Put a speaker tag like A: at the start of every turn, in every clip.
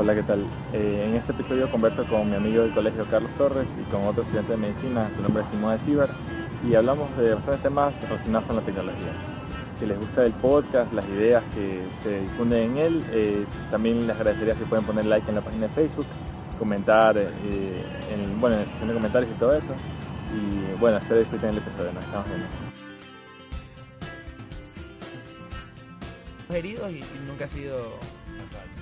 A: Hola, ¿qué tal? Eh, en este episodio converso con mi amigo del colegio Carlos Torres y con otro estudiante de medicina, su nombre es Simón de y hablamos de bastantes temas relacionados con la tecnología. Si les gusta el podcast, las ideas que se difunden en él, eh, también les agradecería si pueden poner like en la página de Facebook, comentar eh, en, bueno, en la sección de comentarios y todo eso. Y bueno, espero disfruten el episodio, nos estamos viendo.
B: heridos y nunca ha sido.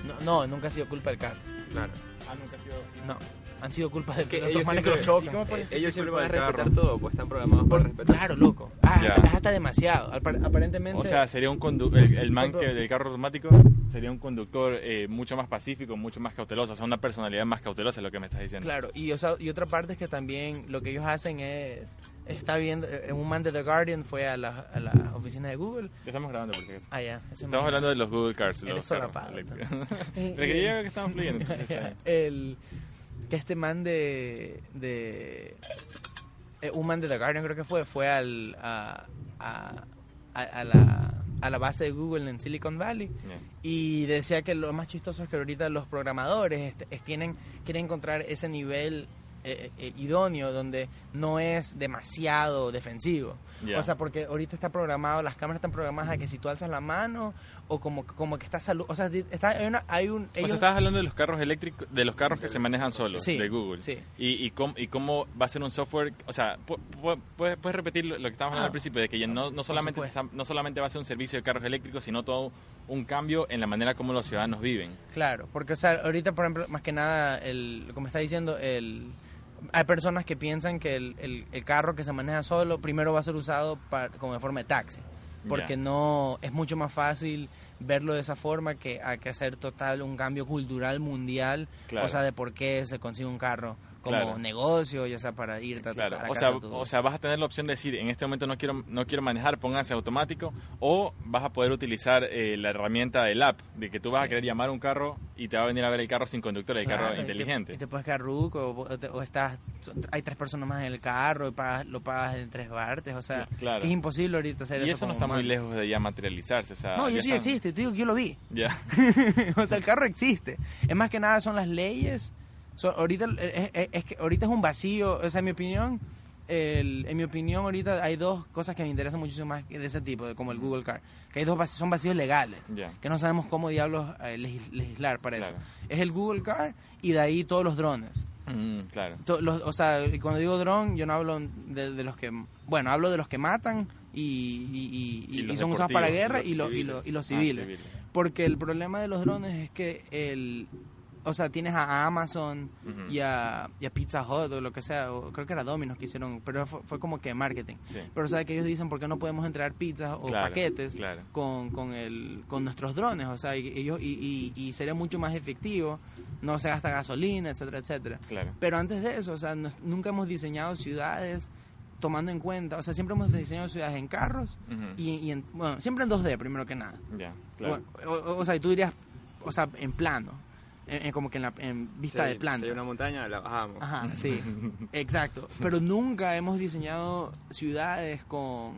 B: No, no, nunca ha sido culpa del carro.
C: Claro.
A: Ah, nunca ha sido...
B: No. Han sido culpa de
C: Que
B: los manes que los
C: siempre-
B: chocan.
C: Eh, ellos siempre van a respetar
D: carro?
C: todo, pues están programados para
B: Por-
C: respetar.
B: claro, loco. Ah,
D: Ya.
B: hasta, hasta demasiado. Apar- Aparentemente.
D: O sea, sería un condu el, el man que del carro automático sería un conductor eh, mucho más pacífico, mucho más cauteloso, o sea, una personalidad más cautelosa es lo que me estás diciendo.
B: Claro, y, o sea, y otra parte es que también lo que ellos hacen es. Está viendo. eh, Un man de The Guardian fue a la, a la oficina de Google.
D: Estamos grabando por si acaso.
B: Ah, ya. eso
D: Estamos hablando de los Google Cars, los carros. Pero que que estamos fluyendo.
B: el que este man de de eh, un man de The Guardian creo que fue fue al a, a, a- a la a la base de Google en Silicon Valley y decía que lo más chistoso es que ahorita los programadores es- tienen quieren encontrar ese nivel eh, eh, idóneo donde no es demasiado defensivo. O sea, porque ahorita está programado, las cámaras están programadas a que si tú alzas la mano o como, como que está salud, o sea, está, hay, una- hay un...
D: O sea,
B: ellos-
D: estabas hablando de los carros eléctricos, de los carros que se manejan solos,
B: Sí,
D: de Google.
B: sí.
D: Y, y, cómo, y cómo va a ser un software, o sea, pu- pu- ¿puedes, puedes repetir lo que estábamos hablando
B: Ah,
D: al principio, de que ya no, no, solamente está- no solamente va a ser un servicio de carros eléctricos, sino todo un cambio en la manera como los ciudadanos viven.
B: Claro, porque o sea, ahorita, por ejemplo, más que nada, el, como está diciendo, el, hay personas que piensan que el, el- el carro que se maneja solo primero va a ser usado para, como de forma de taxi, porque no es mucho más fácil verlo de esa forma que hay que hacer total un cambio cultural mundial,
D: Claro.
B: o sea, de por qué se consigue un carro como
D: Claro.
B: negocio, ya sea para ir a,
D: Claro,
B: a
D: o sea, o sea, vas a tener la opción de decir, en este momento no quiero no quiero manejar, póngase automático, o vas a poder utilizar eh, la herramienta del app, de que tú vas a querer llamar a un carro y te va a venir a ver el carro sin conductor, el carro
B: y te-
D: inteligente.
B: Y te, puedes quedar ruco, o, te- o estás, hay tres personas más en el carro y pagas- lo pagas en tres partes, o sea, que es imposible ahorita hacer
D: y
B: eso.
D: eso no está muy lejos de ya materializarse, o sea,
B: No,
D: ya
B: sí
D: están-
B: existe, te digo que yo lo vi.
D: Ya.
B: o sea, el carro existe. Es más que nada son las leyes. So, ahorita es, es- es que ahorita es un vacío, o sea, en mi opinión, el- en mi opinión ahorita hay dos cosas que me interesan muchísimo más de ese tipo, de como el Google Car, que hay dos vac- son vacíos legales,
D: Ya.
B: que no sabemos cómo diablos eh, legis- legislar para
D: Claro.
B: eso. Es el Google Car y de ahí todos los drones.
D: Mm, claro.
B: To- los- o sea, cuando digo dron, yo no hablo de, de los que, bueno, hablo de los que matan y, y- y-
D: Y
B: y
D: los
B: son usados para guerra
C: los
B: y, lo- y,
C: civiles.
B: lo- y los
D: Ah,
B: civiles. Porque el problema de los drones es que el o sea, tienes a Amazon y, a, y a Pizza Hut o lo que sea, o creo que era Domino's que hicieron, pero fue, fue como que marketing.
D: Sí.
B: Pero sabes que ellos dicen por qué no podemos entregar pizzas o
D: Claro,
B: paquetes
D: claro.
B: con, con, el, con nuestros drones, o sea, y, ellos y, y, y sería mucho más efectivo, no se gasta gasolina, etcétera, etcétera.
D: Claro.
B: Pero antes de eso, o sea, nos- nunca hemos diseñado ciudades tomando en cuenta, o sea, siempre hemos diseñado ciudades en carros y, y en, bueno, siempre en 2D primero que nada.
D: Ya, claro.
B: O, o- o sea, y tú dirías, o sea, en plano, en, en como que en, la, en vista
C: Sí,
B: de planta.
C: Si hay una montaña, la bajamos.
B: Ajá, sí, exacto. Pero nunca hemos diseñado ciudades con,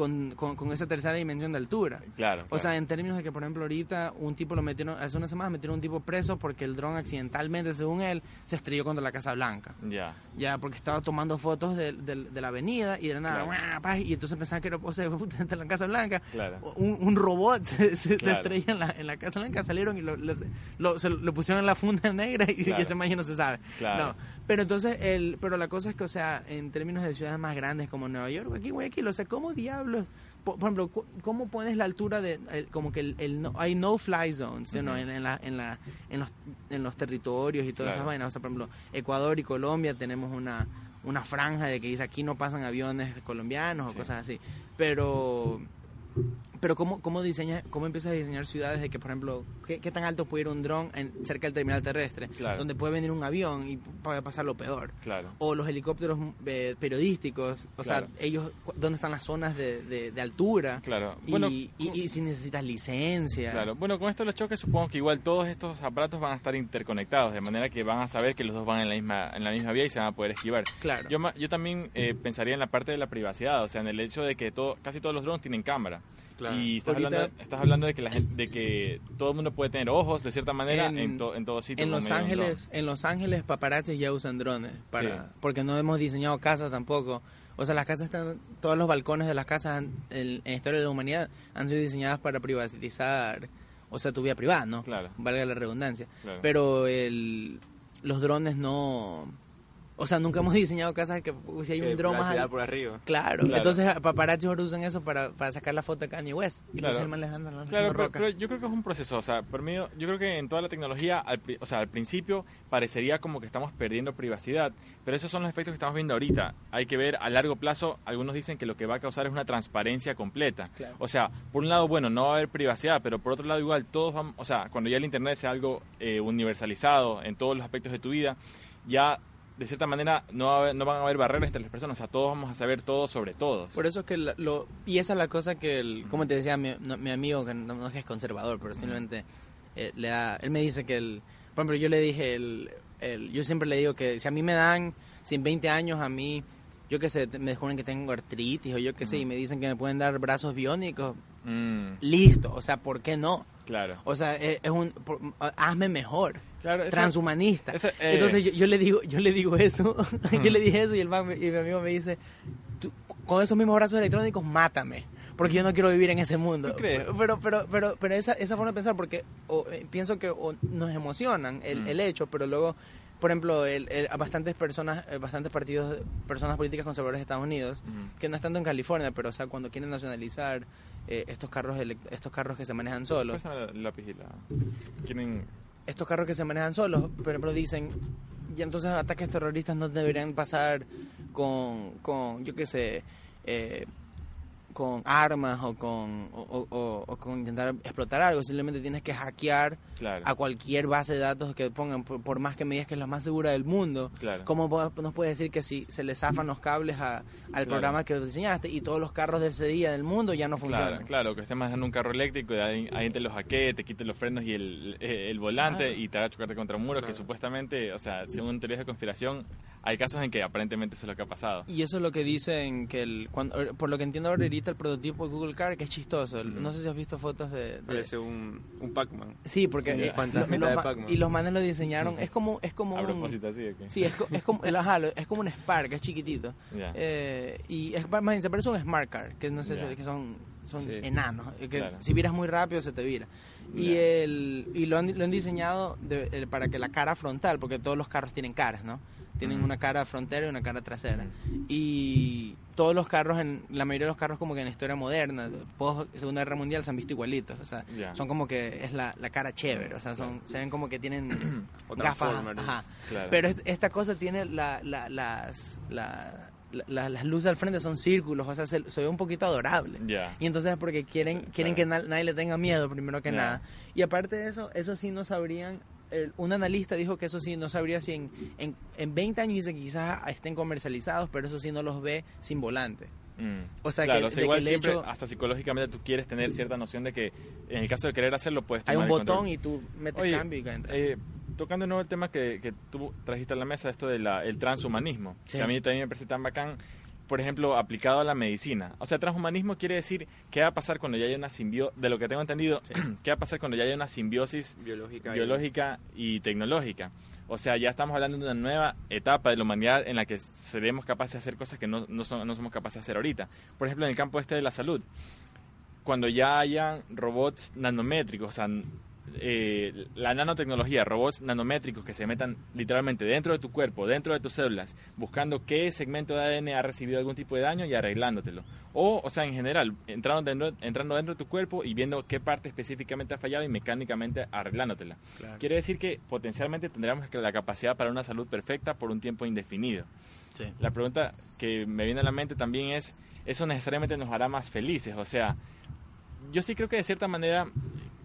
B: con, con, con esa tercera dimensión de altura.
D: Claro.
B: O sea, en términos de que, por ejemplo, ahorita un tipo lo metieron, hace unas semanas metieron un tipo preso porque el dron accidentalmente, según él, se estrelló contra la Casa Blanca.
D: ya.
B: Ya, porque estaba tomando fotos de, de- de la avenida y de nada,
D: Claro.
B: y entonces pensaban que era, o sea, en la Casa Blanca,
D: Claro.
B: un, un robot se, se- se
D: Claro.
B: estrella en la, en la Casa Blanca, salieron y lo, lo, lo- se lo pusieron en la funda negra y,
D: Claro.
B: y ese mañana no se sabe.
D: Claro.
B: No, pero entonces, el, pero la cosa es que, o sea, en términos de ciudades más grandes como Nueva York, aquí, Guayaquil, o sea, ¿cómo diablos? Por, por ejemplo, ¿cómo pones la altura de, el- como que el, el no- hay no-fly zones, know,
D: Ujú.
B: en, en la, en, la, en, los, en los territorios y todas
D: Claro.
B: esas vainas? O sea, por ejemplo, Ecuador y Colombia tenemos una, una franja de que dice aquí no pasan aviones colombianos o
D: Sí.
B: cosas así. Pero, pero ¿cómo, cómo, diseñas, ¿cómo empiezas a diseñar ciudades de que, por ejemplo, qué, qué tan alto puede ir un dron cerca del terminal terrestre?
D: Claro.
B: Donde puede venir un avión y puede pasar lo peor.
D: Claro.
B: O los helicópteros eh, periodísticos, o
D: Claro.
B: sea, ellos, ¿dónde están las zonas de, de, de altura?
D: Claro.
B: Y,
D: Bueno,
B: y, y si necesitas licencia.
D: Claro, bueno, con esto de los choques supongo que igual todos estos aparatos van a estar interconectados, de manera que van a saber que los dos van en la misma, en la misma vía y se van a poder esquivar.
B: Claro.
D: Yo, yo también eh, pensaría en la parte de la privacidad, o sea, en el hecho de que todo, casi todos los drones tienen cámara.
C: Claro.
D: Y estás,
B: Ahorita-
D: hablando, estás hablando de que, la gente, de que todo el mundo puede tener ojos, de cierta manera, en,
B: En-
D: to- en todo sitio.
B: En Los Ángeles, en Los Ángeles paparazzis ya usan drones para
D: Sí.
B: porque no hemos diseñado casas tampoco. O sea, las casas están todos los balcones de las casas han- en, en la historia de la humanidad han sido diseñadas para privatizar, o sea, tu vida privada, ¿no?
D: Claro.
B: Valga la redundancia.
D: Claro.
B: Pero el los drones no o sea, nunca hemos diseñado casas que uh, si hay un dron más al-
C: por arriba.
B: Claro.
D: Claro.
B: entonces paparazzi ahora usan eso para, para sacar la foto de Kanye West. Y
D: Claro.
B: anda lanzando
D: Claro, pero, pero yo creo que es un proceso, o sea, por mí, yo creo que en toda la tecnología, al, o sea, al principio parecería como que estamos perdiendo privacidad, pero esos son los efectos que estamos viendo ahorita. Hay que ver a largo plazo, algunos dicen que lo que va a causar es una transparencia completa.
B: Claro.
D: O sea, por un lado, bueno, no va a haber privacidad, pero por otro lado igual todos vamos, o sea, cuando ya el internet sea algo eh, universalizado en todos los aspectos de tu vida, ya de cierta manera no, va a haber- no van a haber barreras entre las personas, o sea, todos vamos a saber todo sobre todos.
B: Por eso es que la- lo... Y esa es la cosa que, el, como te decía mi, no- mi amigo, que no, no es que es conservador, pero simplemente eh, le da... Él me dice que el... Por ejemplo, yo le dije, el, el- yo siempre le digo que si a mí me dan, si en 20 años a mí, yo qué sé, me descubren que tengo artritis o yo qué sé, y me dicen que me pueden dar brazos biónicos,
D: Mm,
B: listo, o sea, ¿por qué no?
D: claro.
B: O sea, es, es un... por- hazme mejor.
D: Claro, eso-
B: transhumanista.
D: eh,
B: Entonces yo, yo le digo, yo le digo eso, yo le dije eso y el man y mi amigo me dice, "Tú, con esos mismos brazos electrónicos mátame, porque yo no quiero vivir en ese mundo. Pero, pero, pero, pero esa, esa forma de pensar, porque o, eh, pienso que o nos emocionan el,
D: Mm.
B: el hecho, pero luego, por ejemplo, el, el- a bastantes personas, eh, bastantes partidos, personas políticas conservadoras de Estados Unidos,
D: Ujú.
B: que no están tanto en California, pero o sea, cuando quieren nacionalizar eh, estos carros, estos carros que se manejan solos,
D: la- y la... Quieren...
B: estos carros que se manejan solos, por ejemplo, dicen, y entonces ataques terroristas no deberían pasar con, con yo qué sé, eh, con armas o con, o, o- o- o con intentar explotar algo, simplemente tienes que hackear
D: Claro.
B: a cualquier base de datos que pongan, por, por más que me digas que es la más segura del mundo.
D: Claro.
B: ¿Cómo nos puedes decir que si se le zafan los cables a- al
D: Claro.
B: programa que diseñaste y todos los carros de ese día del mundo ya no funcionan?
D: Claro, claro, que estés manejando un carro eléctrico y ahí te lo hackee, te quite los frenos y el, eh, el volante
B: Claro.
D: y te haga chocarte contra un muro, que supuestamente, o sea, según teorías de conspiración, hay casos en que aparentemente eso es lo que ha pasado.
B: Y eso es lo que dicen que el, cuando, por lo que entiendo ahora el prototipo de Google Car que es chistoso. No sé si has visto fotos de, de-
C: Parece un, un Pac-Man.
B: sí, porque
C: un
B: eh,
C: de Pac-Man.
B: y los manes lo diseñaron. Es como es como
D: A
B: un
D: propósito, así de que...
B: sí es, es como el, ajá, es como un Spark, es chiquitito.
D: Ya.
B: Eh, y es más bien, se parece a un Smart Car, que no sé
D: Ya.
B: si que son son
C: Sí.
B: enanos, eh, que
D: Claro.
B: si viras muy rápido se te vira. Y el y lo han, lo han diseñado de- el- para que la cara frontal, porque todos los carros tienen caras, ¿no? Tienen una cara frontera y una cara trasera. Y todos los carros, en la mayoría de los carros como que en la historia moderna, post Segunda Guerra Mundial, se han visto igualitos. O sea,
D: Ya.
B: son como que es la, la cara chévere. O sea, son, se ven como que tienen gafas. Ajá.
D: Claro.
B: Pero est- esta cosa tiene la, la- las, la- la- la- las luces al frente son círculos, o sea, se, se ve un poquito adorable.
D: Ya.
B: Y entonces es porque quieren,
D: Sí,
B: quieren
D: claro.
B: que na- nadie le tenga miedo primero que
D: Ya.
B: nada. Y aparte de eso, eso sí no sabrían, el- un analista dijo que eso sí no sabría si en, en, en 20 años dice que quizás estén comercializados, pero eso sí no los ve sin volante.
D: Mm.
B: O sea,
D: claro,
B: que-
D: o sea,
B: de que
D: igual siempre,
B: hecho-
D: hasta psicológicamente tú quieres tener cierta noción de que en el caso de querer hacerlo puedes
B: Hay
D: tomar
B: un
D: el control.
B: botón y tú metes
D: Oye,
B: cambio y entra.
D: Eh, tocando de nuevo el tema que, que tú trajiste a la mesa, esto del el transhumanismo,
B: Sí.
D: que a mí también me parece tan bacán, por ejemplo, aplicado a la medicina. O sea, transhumanismo quiere decir qué va a pasar cuando ya haya una simbiosis, de lo que tengo entendido, qué va a pasar cuando ya haya una simbiosis
C: Biológica. y-
D: tecnológica. O sea, ya estamos hablando de una nueva etapa de la humanidad en la que seremos capaces de hacer cosas que no, no, son- no somos capaces de hacer ahorita. Por ejemplo, en el campo este de la salud, cuando ya hayan robots nanométricos, o sea, eh, la nanotecnología, robots nanométricos que se metan literalmente dentro de tu cuerpo, dentro de tus células, buscando qué segmento de ADN ha recibido algún tipo de daño y arreglándotelo. O, o sea, en general, entrando dentro, entrando dentro de tu cuerpo y viendo qué parte específicamente ha fallado y mecánicamente arreglándotela. Quiere decir que potencialmente tendríamos la capacidad para una salud perfecta por un tiempo indefinido.
B: Sí.
D: La pregunta que me viene a la mente también es, ¿eso necesariamente nos hará más felices? O sea, yo sí creo que de cierta manera,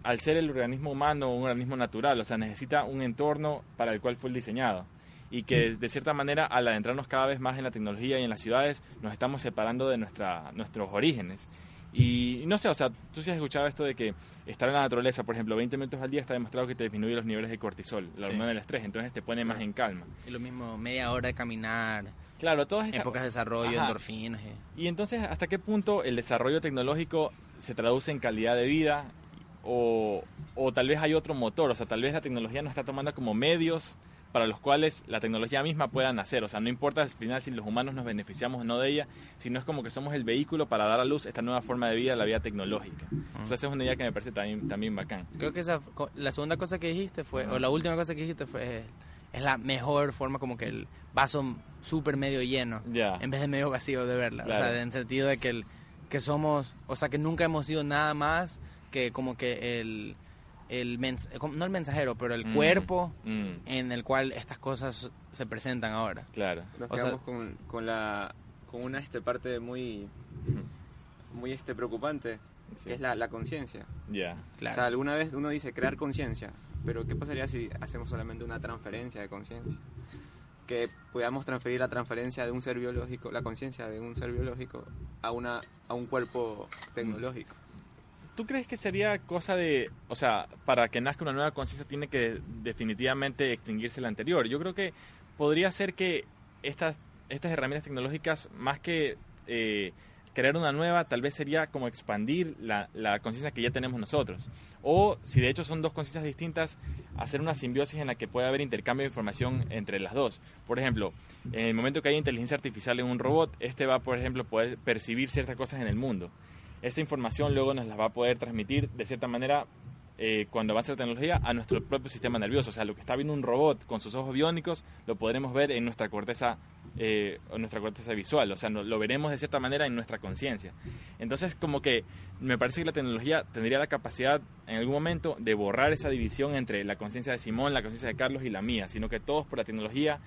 D: al ser el organismo humano un organismo natural, o sea, necesita un entorno para el cual fue diseñado. Y que de cierta manera, al adentrarnos cada vez más en la tecnología y en las ciudades, nos estamos separando de nuestra, nuestros orígenes. Y no sé, o sea, tú sí has escuchado esto de que estar en la naturaleza, por ejemplo, 20 minutos al día está demostrado que te disminuye los niveles de cortisol, la
B: Sí.
D: hormona del estrés, entonces te pone más en calma.
B: Y lo mismo, media hora de caminar,
D: Claro, todas estas...
B: épocas de desarrollo,
D: Ajá.
B: endorfinas. eh.
D: Y entonces, ¿hasta qué punto el desarrollo tecnológico se traduce en calidad de vida o, o tal vez hay otro motor, o sea, tal vez la tecnología nos está tomando como medios para los cuales la tecnología misma pueda nacer. O sea, no importa al final si los humanos nos beneficiamos o no de ella, sino es como que somos el vehículo para dar a luz esta nueva forma de vida, la vida tecnológica. O sea, esa es una idea que me parece también, también bacán.
B: Creo que esa, la segunda cosa que dijiste fue, o la última cosa que dijiste fue, es la mejor forma como que el vaso súper medio lleno,
D: Ya.
B: en vez de medio vacío de verla. O
D: Claro.
B: sea, en el sentido de que, el, que somos, o sea, que nunca hemos sido nada más que como que el, el mens- como- no el mensajero, pero el
D: Mm,
B: cuerpo
D: mm,
B: en el cual estas cosas se presentan ahora.
D: claro.
C: Nos
B: O sea-
C: con, con la con una este parte muy muy este preocupante
D: Sí.
C: que es la, la conciencia.
D: Ya.
B: Claro.
C: O sea, alguna vez uno dice crear conciencia, pero ¿qué pasaría si hacemos solamente una transferencia de conciencia? Que podamos transferir la transferencia de un ser biológico, la conciencia de un ser biológico a una a un cuerpo tecnológico.
D: ¿Tú crees que sería cosa de, o sea, para que nazca una nueva conciencia tiene que definitivamente extinguirse la anterior? Yo creo que podría ser que estas, estas herramientas tecnológicas, más que eh, crear una nueva, tal vez sería como expandir la, la conciencia que ya tenemos nosotros. O, si de hecho son dos conciencias distintas, hacer una simbiosis en la que pueda haber intercambio de información entre las dos. Por ejemplo, en el momento que haya inteligencia artificial en un robot, este va, por ejemplo, poder percibir ciertas cosas en el mundo esa información luego nos la va a poder transmitir de cierta manera eh, cuando avance la tecnología a nuestro propio sistema nervioso. O sea, lo que está viendo un robot con sus ojos biónicos lo podremos ver en nuestra corteza, eh, en nuestra corteza visual. O sea, lo veremos de cierta manera en nuestra conciencia. Entonces, como que me parece que la tecnología tendría la capacidad en algún momento de borrar esa división entre la conciencia de Simón, la conciencia de Carlos y la mía, sino que todos por la tecnología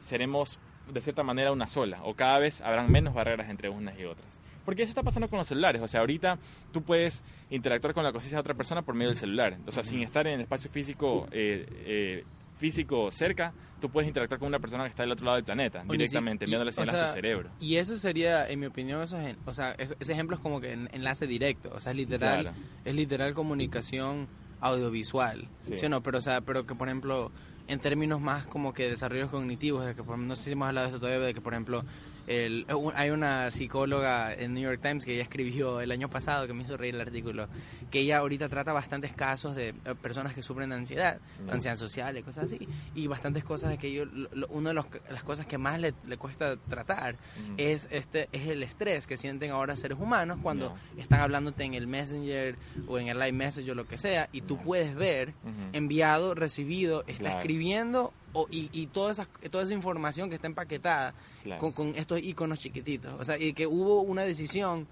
D: seremos de cierta manera una sola, o cada vez habrán menos barreras entre unas y otras. Porque eso está pasando con los celulares, o sea, ahorita tú puedes interactuar con la conciencia de otra persona por medio del celular, o sea, sin estar en el espacio físico eh, eh, físico cerca, tú puedes interactuar con una persona que está del otro lado del planeta, directamente,
B: y-
D: enviándole
B: o
D: señal a su cerebro.
B: Y eso sería, en mi opinión, eso es, o sea, es- ese ejemplo es como que en- enlace directo, o sea, es literal,
D: Claro.
B: es literal comunicación audiovisual,
D: Sí.
B: ¿sí o no? Pero, o sea, pero que, por ejemplo, en términos más como que desarrollos cognitivos, de que, por, no sé si hemos hablado de esto todavía, de que, por ejemplo, el, un- hay una psicóloga en New York Times que ella escribió el año pasado, que me hizo reír el artículo, que ella ahorita trata bastantes casos de eh, personas que sufren de ansiedad, ansiedad social y cosas así, y bastantes cosas de que yo, lo- una de los- las cosas que más le, le cuesta tratar es este es el estrés que sienten ahora seres humanos cuando están hablándote en el Messenger o en el Live Message o lo que sea y tú
D: Ya.
B: puedes ver enviado, recibido, está
D: Claro.
B: escribiendo o, y, y toda, esa, toda esa información que está empaquetada
D: Claro.
B: con, con estos iconos chiquititos. O sea, y que hubo una decisión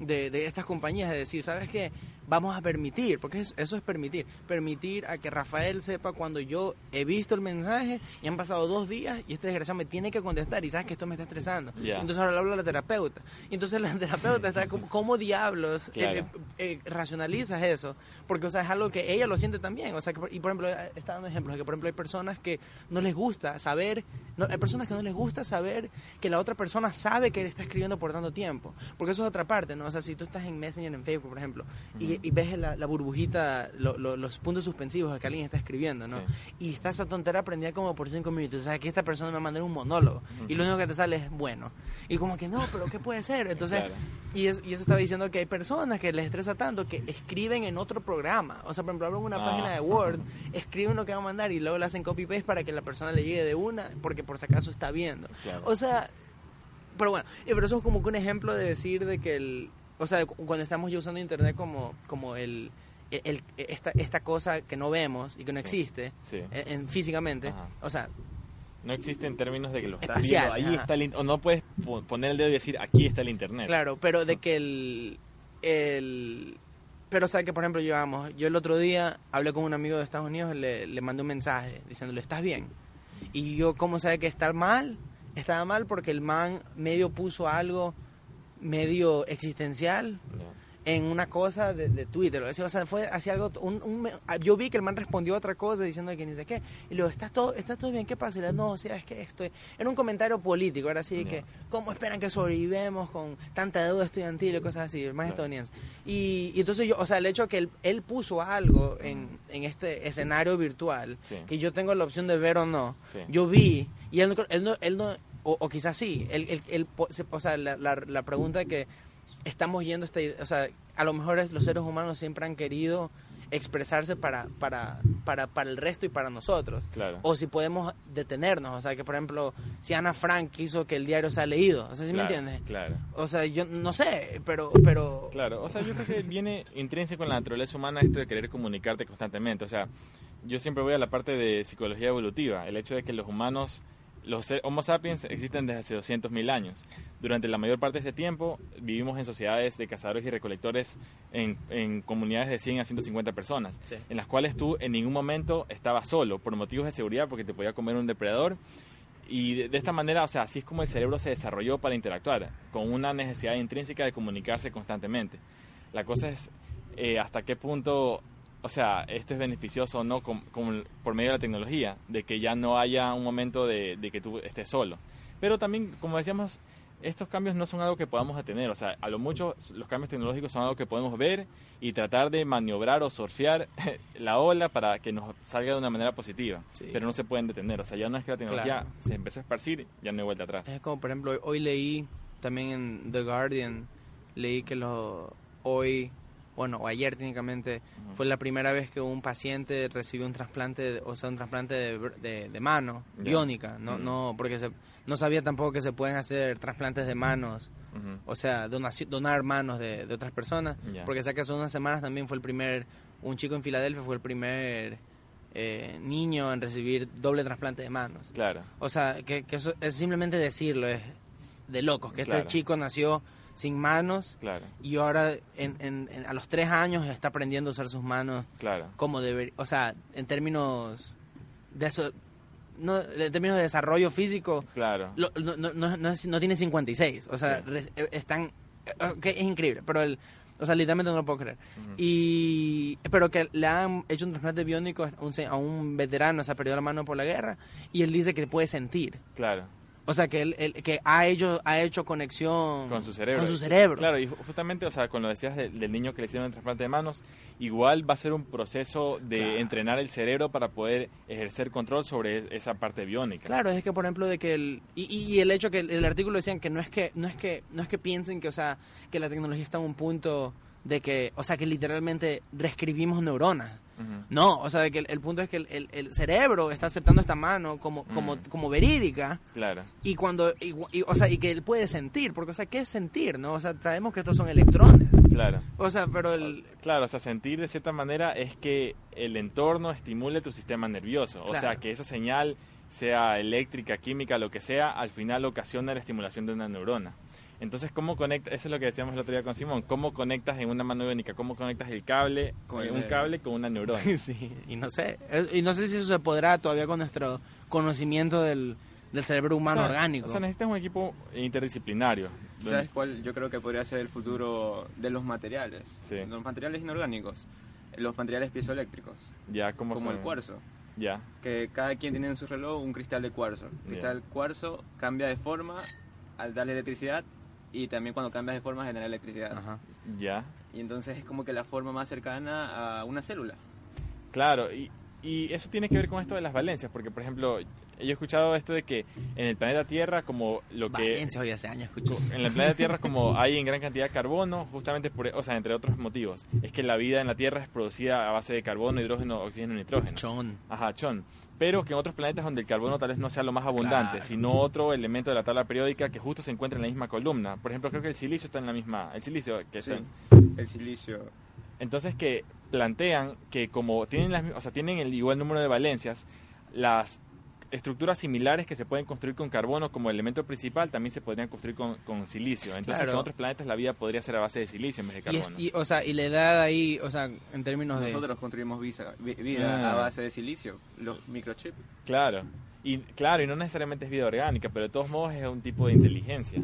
B: de, de estas compañías de decir, ¿sabes qué? Vamos a permitir, porque es- eso es permitir, permitir a que Rafael sepa cuando yo he visto el mensaje y han pasado dos días y este desgraciado me tiene que contestar y sabes que esto me está estresando.
D: Ya.
B: Entonces ahora le hablo a la terapeuta. Y entonces la terapeuta está como, ¿cómo diablos eh,
D: Claro.
B: eh, eh, racionalizas eso? Porque, o sea, es algo que ella lo siente también. O sea, que, y por ejemplo, eh, está dando ejemplos de que, por ejemplo, hay personas que no les gusta saber, no, hay personas que no les gusta saber que la otra persona sabe que él está escribiendo por tanto tiempo. Porque eso es otra parte, ¿no? O sea, si tú estás en Messenger, en Facebook, por ejemplo, y, y ves la, la burbujita, lo- lo- los puntos suspensivos que alguien está escribiendo, ¿no?
D: Sí.
B: Y está esa tontera prendida como por cinco minutos. O sea, que esta persona me mandar un monólogo. Y lo único que te sale es bueno. Y como que no, pero ¿qué puede ser? Entonces,
D: Claro.
B: y, es- y eso estaba diciendo que hay personas que les estresa tanto que escriben en otro programa. O sea, por ejemplo, abren una
D: Ah.
B: página de Word, escriben lo que van a mandar y luego le hacen copy-paste para que la persona le llegue de una, porque por si acaso está viendo.
D: Claro.
B: O sea, pero bueno, pero eso es como que un ejemplo de decir de que el... O sea, cu- cuando estamos ya usando Internet como, como el, el- esta, esta cosa que no vemos y que no
D: Sí.
B: existe
D: Sí.
B: en, en- físicamente,
D: Ajá.
B: o sea,
D: No existe en términos de que lo estás
B: Espacial,
D: viendo, ahí
B: ajá.
D: está el o no puedes po- poner el dedo y decir aquí está el internet.
B: Claro, pero de que el, el pero o sea que por ejemplo yo vamos, yo el otro día hablé con un amigo de Estados Unidos, le, le mandé un mensaje diciéndole ¿estás bien? Y yo cómo sabe que está mal, estaba mal porque el man medio puso algo medio existencial
D: Ya.
B: en una cosa de, de Twitter, o sea, fue hacia algo, un, un me- yo vi que el man respondió otra cosa diciendo que ni sé qué, y luego, ¿está todo, está todo bien? ¿Qué pasa? Y le no, o sea, es que estoy, era un comentario político, ahora sí,
D: Ya.
B: que, ¿cómo esperan que sobrevivemos con tanta deuda estudiantil y cosas así, el más
D: Claro.
B: estadounidense? Y, y entonces yo, o sea, el hecho que él, él puso algo en, en este escenario virtual,
D: Sí.
B: que yo tengo la opción de ver o no,
D: Sí.
B: yo vi, y él él no, él no o, o quizás sí, él po- se- o sea, la, la, la pregunta que estamos yendo, esta o sea, a lo mejor es- los seres humanos siempre han querido expresarse para, para, para, para el resto y para nosotros.
D: Claro.
B: O si podemos detenernos, o sea, que por ejemplo, si Ana Frank quiso que el diario sea leído, o sea, ¿sí
D: claro,
B: me entiendes?
D: Claro.
B: O sea, yo no sé, pero, pero
D: Claro, o sea, yo creo que viene intrínseco en la naturaleza humana esto de querer comunicarte constantemente. O sea, yo siempre voy a la parte de psicología evolutiva, el hecho de que los humanos, los Homo sapiens existen desde hace 200.000 años. Durante la mayor parte de este tiempo vivimos en sociedades de cazadores y recolectores en, en comunidades de 100 a 150 personas,
B: Sí.
D: en las cuales tú en ningún momento estabas solo por motivos de seguridad porque te podía comer un depredador y de, de esta manera, o sea, así es como el cerebro se desarrolló para interactuar, con una necesidad intrínseca de comunicarse constantemente. La cosa es eh, hasta qué punto, o sea, esto es beneficioso o no con- con- por medio de la tecnología, de que ya no haya un momento de, de que tú estés solo. Pero también, como decíamos, estos cambios no son algo que podamos detener, o sea, a lo mucho los cambios tecnológicos son algo que podemos ver y tratar de maniobrar o surfear la ola para que nos salga de una manera positiva,
B: Sí.
D: pero no se pueden detener, o sea, ya una vez que la tecnología
B: Claro.
D: se empezó a esparcir, ya no hay vuelta atrás.
B: es como por ejemplo, hoy leí también en The Guardian, leí que lo, hoy, bueno, o ayer técnicamente, fue la primera vez que un paciente recibió un trasplante, de- o sea, un trasplante de, de- de mano,
D: Ya.
B: biónica, no, no, porque se, no sabía tampoco que se pueden hacer trasplantes de manos, o sea, donar manos de, de otras personas, porque sé que hace unas semanas también fue el primer, un chico en Filadelfia fue el primer eh, niño en recibir doble trasplante de manos.
D: Claro,
B: O sea, que, que eso es simplemente decirlo, es de locos, que
D: Claro.
B: este chico nació sin manos
D: claro,
B: y ahora en, en- en- a los tres años está aprendiendo a usar sus manos
D: claro,
B: como debería, o sea, en términos de eso, no, en términos de desarrollo físico,
D: claro.
B: lo- no, no, no, no es- no tiene 56, o sea,
D: Sí.
B: eh, están, eh, ok, es increíble, pero el, o sea, literalmente no lo puedo creer. Y, pero que le han hecho un trasplante biónico a un, se- a un veterano, se ha perdido la mano por la guerra, y él dice que puede sentir.
D: Claro,
B: O sea, que él, él- que ha hecho, ha hecho conexión
D: con su cerebro.
B: Con su cerebro.
D: Claro, y ju- justamente, o sea, con lo decías del, del niño que le hicieron el trasplante de manos, igual va a ser un proceso de
B: Claro.
D: entrenar el cerebro para poder ejercer control sobre e- esa parte biónica.
B: Claro, es que por ejemplo de que el y, y- y el hecho que el, el artículo decían que no es que no es que no es que piensen que o sea que la tecnología está en un punto de que o sea que literalmente reescribimos neuronas. No, o sea, de que el, el punto es que el, el- el cerebro está aceptando esta mano como como
D: Mm.
B: como verídica
D: Claro,
B: y cuando y, y- o sea y que él puede sentir, porque o sea, ¿qué es sentir, no? O sea, sabemos que estos son electrones.
D: claro.
B: O sea, pero el
D: Claro, o sea, sentir de cierta manera es que el entorno estimule tu sistema nervioso. O sea, que esa señal, sea eléctrica, química, lo que sea, al final ocasiona la estimulación de una neurona. Entonces, ¿cómo conectas? Eso es lo que decíamos el otro día con Simón. ¿Cómo conectas en una mano biónica? ¿Cómo conectas el cable,
C: Con
D: eh,
C: el
D: un cable con una neurona?
B: Sí, y no sé. eh, Y no sé si eso se podrá todavía con nuestro conocimiento del, del cerebro humano
D: O sea,
B: orgánico.
D: O sea, necesitas un equipo interdisciplinario.
C: ¿Sabes cuál? Yo creo que podría ser el futuro de los materiales.
D: Sí.
C: Los materiales inorgánicos. Los materiales piezoeléctricos.
D: ya, ¿cómo
C: Como el
D: son?
C: cuarzo.
D: Ya,
C: Que cada quien tiene en su reloj un cristal de cuarzo. El
D: Ya.
C: cristal cuarzo cambia de forma al darle electricidad y también cuando cambias de forma genera electricidad.
B: Ajá.
D: ya.
C: Y entonces es como que la forma más cercana a una célula.
D: Claro, y, y eso tiene que ver con esto de las valencias, porque, por ejemplo, yo he escuchado esto de que en el planeta Tierra, como lo que...
B: Valencia, hoy hace años escuché. eso.
D: En el planeta Tierra, como hay en gran cantidad de carbono, justamente por, o sea, entre otros motivos, es que la vida en la Tierra es producida a base de carbono, hidrógeno, oxígeno y nitrógeno.
B: Chon.
D: Ajá, chon. Pero que en otros planetas donde el carbono tal vez no sea lo más abundante,
B: Claro.
D: sino otro elemento de la tabla periódica que justo se encuentra en la misma columna. Por ejemplo, creo que el silicio está en la misma, el silicio que
C: Sí.
D: está en-
C: El silicio.
D: entonces que plantean que como tienen las, o sea, tienen el igual número de valencias, las estructuras similares que se pueden construir con carbono como elemento principal también se podrían construir con, con silicio. Entonces
B: Claro.
D: que en otros planetas la vida podría ser a base de silicio en vez de
B: Y, es-
D: carbono.
B: y, o sea, y la edad ahí, o sea, en términos de...
C: Nosotros construimos visa- vida
D: Ah.
C: a base de silicio, los microchips.
D: Claro. Y claro, y no necesariamente es vida orgánica, pero de todos modos es un tipo de inteligencia.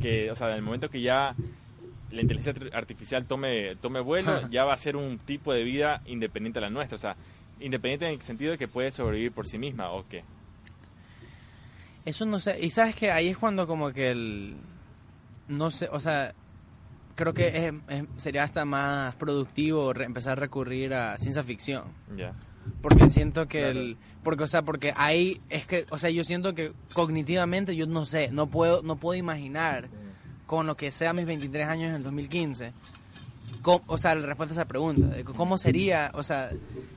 D: Que, o sea, en el momento que ya la inteligencia arti- artificial tome, tome vuelo, ya va a ser un tipo de vida independiente a la nuestra. O sea, independiente en el sentido de que puede sobrevivir por sí misma, ¿o qué?
B: Eso no sé, y sabes que ahí es cuando como que el... No sé, o sea, creo que es- es- sería hasta más productivo re- empezar a recurrir a ciencia ficción.
D: Ya.
B: Porque siento que
C: Claro.
B: el... Porque, o sea, porque ahí es que, o sea, yo siento que cognitivamente yo no sé, no puedo, no puedo imaginar con lo que sea mis 23 años en el 2015, cómo- o sea, la respuesta a esa pregunta, de cómo sería, o sea,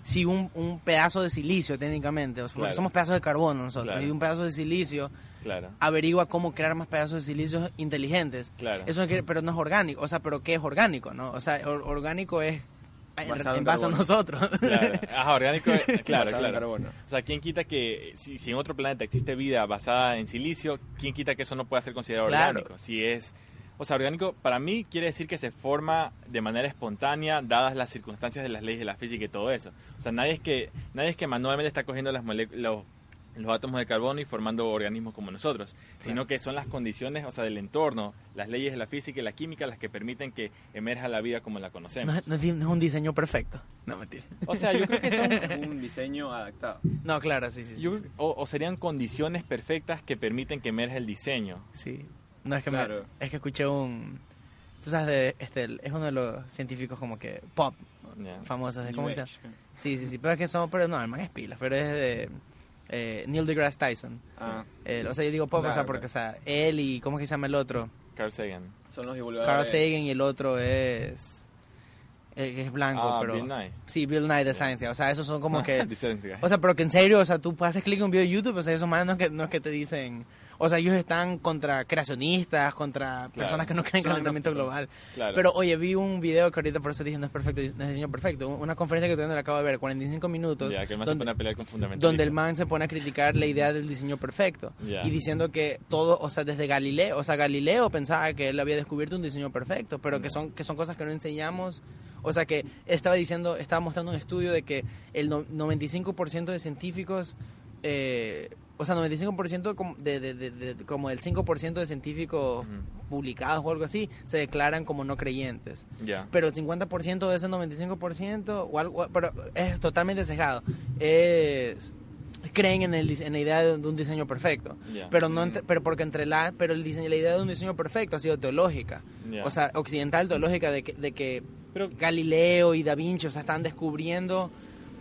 B: si un, un pedazo de silicio técnicamente, o sea, porque
D: Claro.
B: somos pedazos de carbono nosotros,
D: Claro.
B: y un pedazo de silicio
D: Claro,
B: averigua cómo crear más pedazos de silicio inteligentes.
D: claro.
B: Eso no quiere- pero no es orgánico, o sea, pero ¿qué es orgánico, no? O sea, or- orgánico es en,
C: Basado
B: en
C: en
B: base a nosotros.
D: Claro. Ajá, orgánico, claro, claro.
C: carbono.
D: O sea, ¿quién quita que si, si en otro planeta existe vida basada en silicio, quién quita que eso no pueda ser considerado
B: Claro.
D: orgánico? Si es, o sea, orgánico para mí quiere decir que se forma de manera espontánea dadas las circunstancias de las leyes de la física y todo eso. O sea, nadie es que nadie es que manualmente está cogiendo las los los átomos de carbono y formando organismos como nosotros, sino que son las condiciones, o sea, del entorno, las leyes de la física y la química las que permiten que emerja la vida como la conocemos.
B: No, es- no es, no es un diseño perfecto. No, mentira.
D: O sea, yo creo que son
C: un diseño adaptado.
B: No, claro, sí, sí, sí.
D: Yo-
B: sí.
D: o, o serían condiciones perfectas que permiten que emerja el diseño.
B: Sí. No, es que, me-
C: Claro.
B: es que escuché un... Tú sabes, de, este, es uno de los científicos como que pop famosos. ¿de
C: New
B: ¿Cómo se llama? Sí, sí, sí. Pero es que son... Pero no, el man es pila. Pero es de eh, Neil deGrasse Tyson.
C: Ah,
B: El- o sea, yo digo pop, o sea, porque, o sea, él y... ¿Cómo es que se llama el otro?
D: Carl Sagan.
C: son los
B: Carl
C: divulgadores.
B: Sagan y el otro es... eh, que es blanco,
D: Ah,
B: pero...
D: Bill Nye.
B: Sí, Bill Nye de Science. O sea, esos son como que... O sea, pero que en serio, o sea, tú haces clic en un video de YouTube, o sea, esos manes no es que, no es que te dicen... O sea, ellos están contra creacionistas, contra personas que no creen en calentamiento global.
D: Claro.
B: Pero oye, vi un video que ahorita por eso dije no es perfecto, no es diseño perfecto. Una conferencia que todavía no la acabo de ver, 45 minutos.
D: ya, que el man se
B: donde,
D: pone a pelear con
B: donde el man se pone a criticar la idea del diseño perfecto.
D: Ya.
B: Y diciendo que todo, o sea, desde Galileo, o sea, Galileo pensaba que él había descubierto un diseño perfecto, pero que
D: Ya.
B: son, que son cosas que no enseñamos. O sea, que estaba diciendo, estaba mostrando un estudio de que el no- 95% de científicos, eh, o sea, 95% como, de, de, de- de- como el 5% de científicos publicados o algo así, se declaran como no creyentes
D: Ya.
B: pero el 50% de ese 95% o algo pero es totalmente cejado es creen en el en la idea de, un diseño perfecto
D: Ya.
B: pero no entre- pero porque entre la pero el diseño la idea de un diseño perfecto ha sido teológica
D: Ya.
B: o sea occidental teológica de que, de que
D: Pero-
B: Galileo y Da Vinci o sea están descubriendo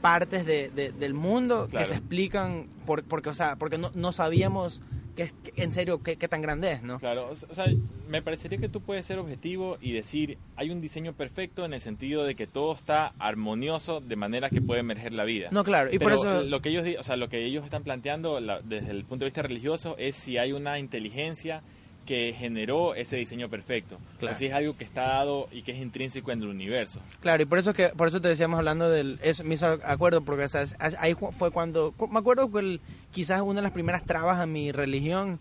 B: partes de, de- del mundo
D: Claro.
B: que se explican por, porque o sea porque no, no sabíamos que, que en serio qué, tan grande es no
D: Claro, o sea, me parecería que tú puedes ser objetivo y decir, hay un diseño perfecto en el sentido de que todo está armonioso de manera que puede emerger la vida.
B: no claro y
D: Pero
B: por eso
D: lo que ellos, o sea, lo que ellos están planteando la- desde el punto de vista religioso es si hay una inteligencia que generó ese diseño perfecto,
B: Claro.
D: si es algo que está dado y que es intrínseco en el universo.
B: Claro, y por eso que por eso te decíamos hablando del me hizo acuerdo porque o sea, es- ahí fue cuando cu- me acuerdo que el- quizás una de las primeras trabas a mi religión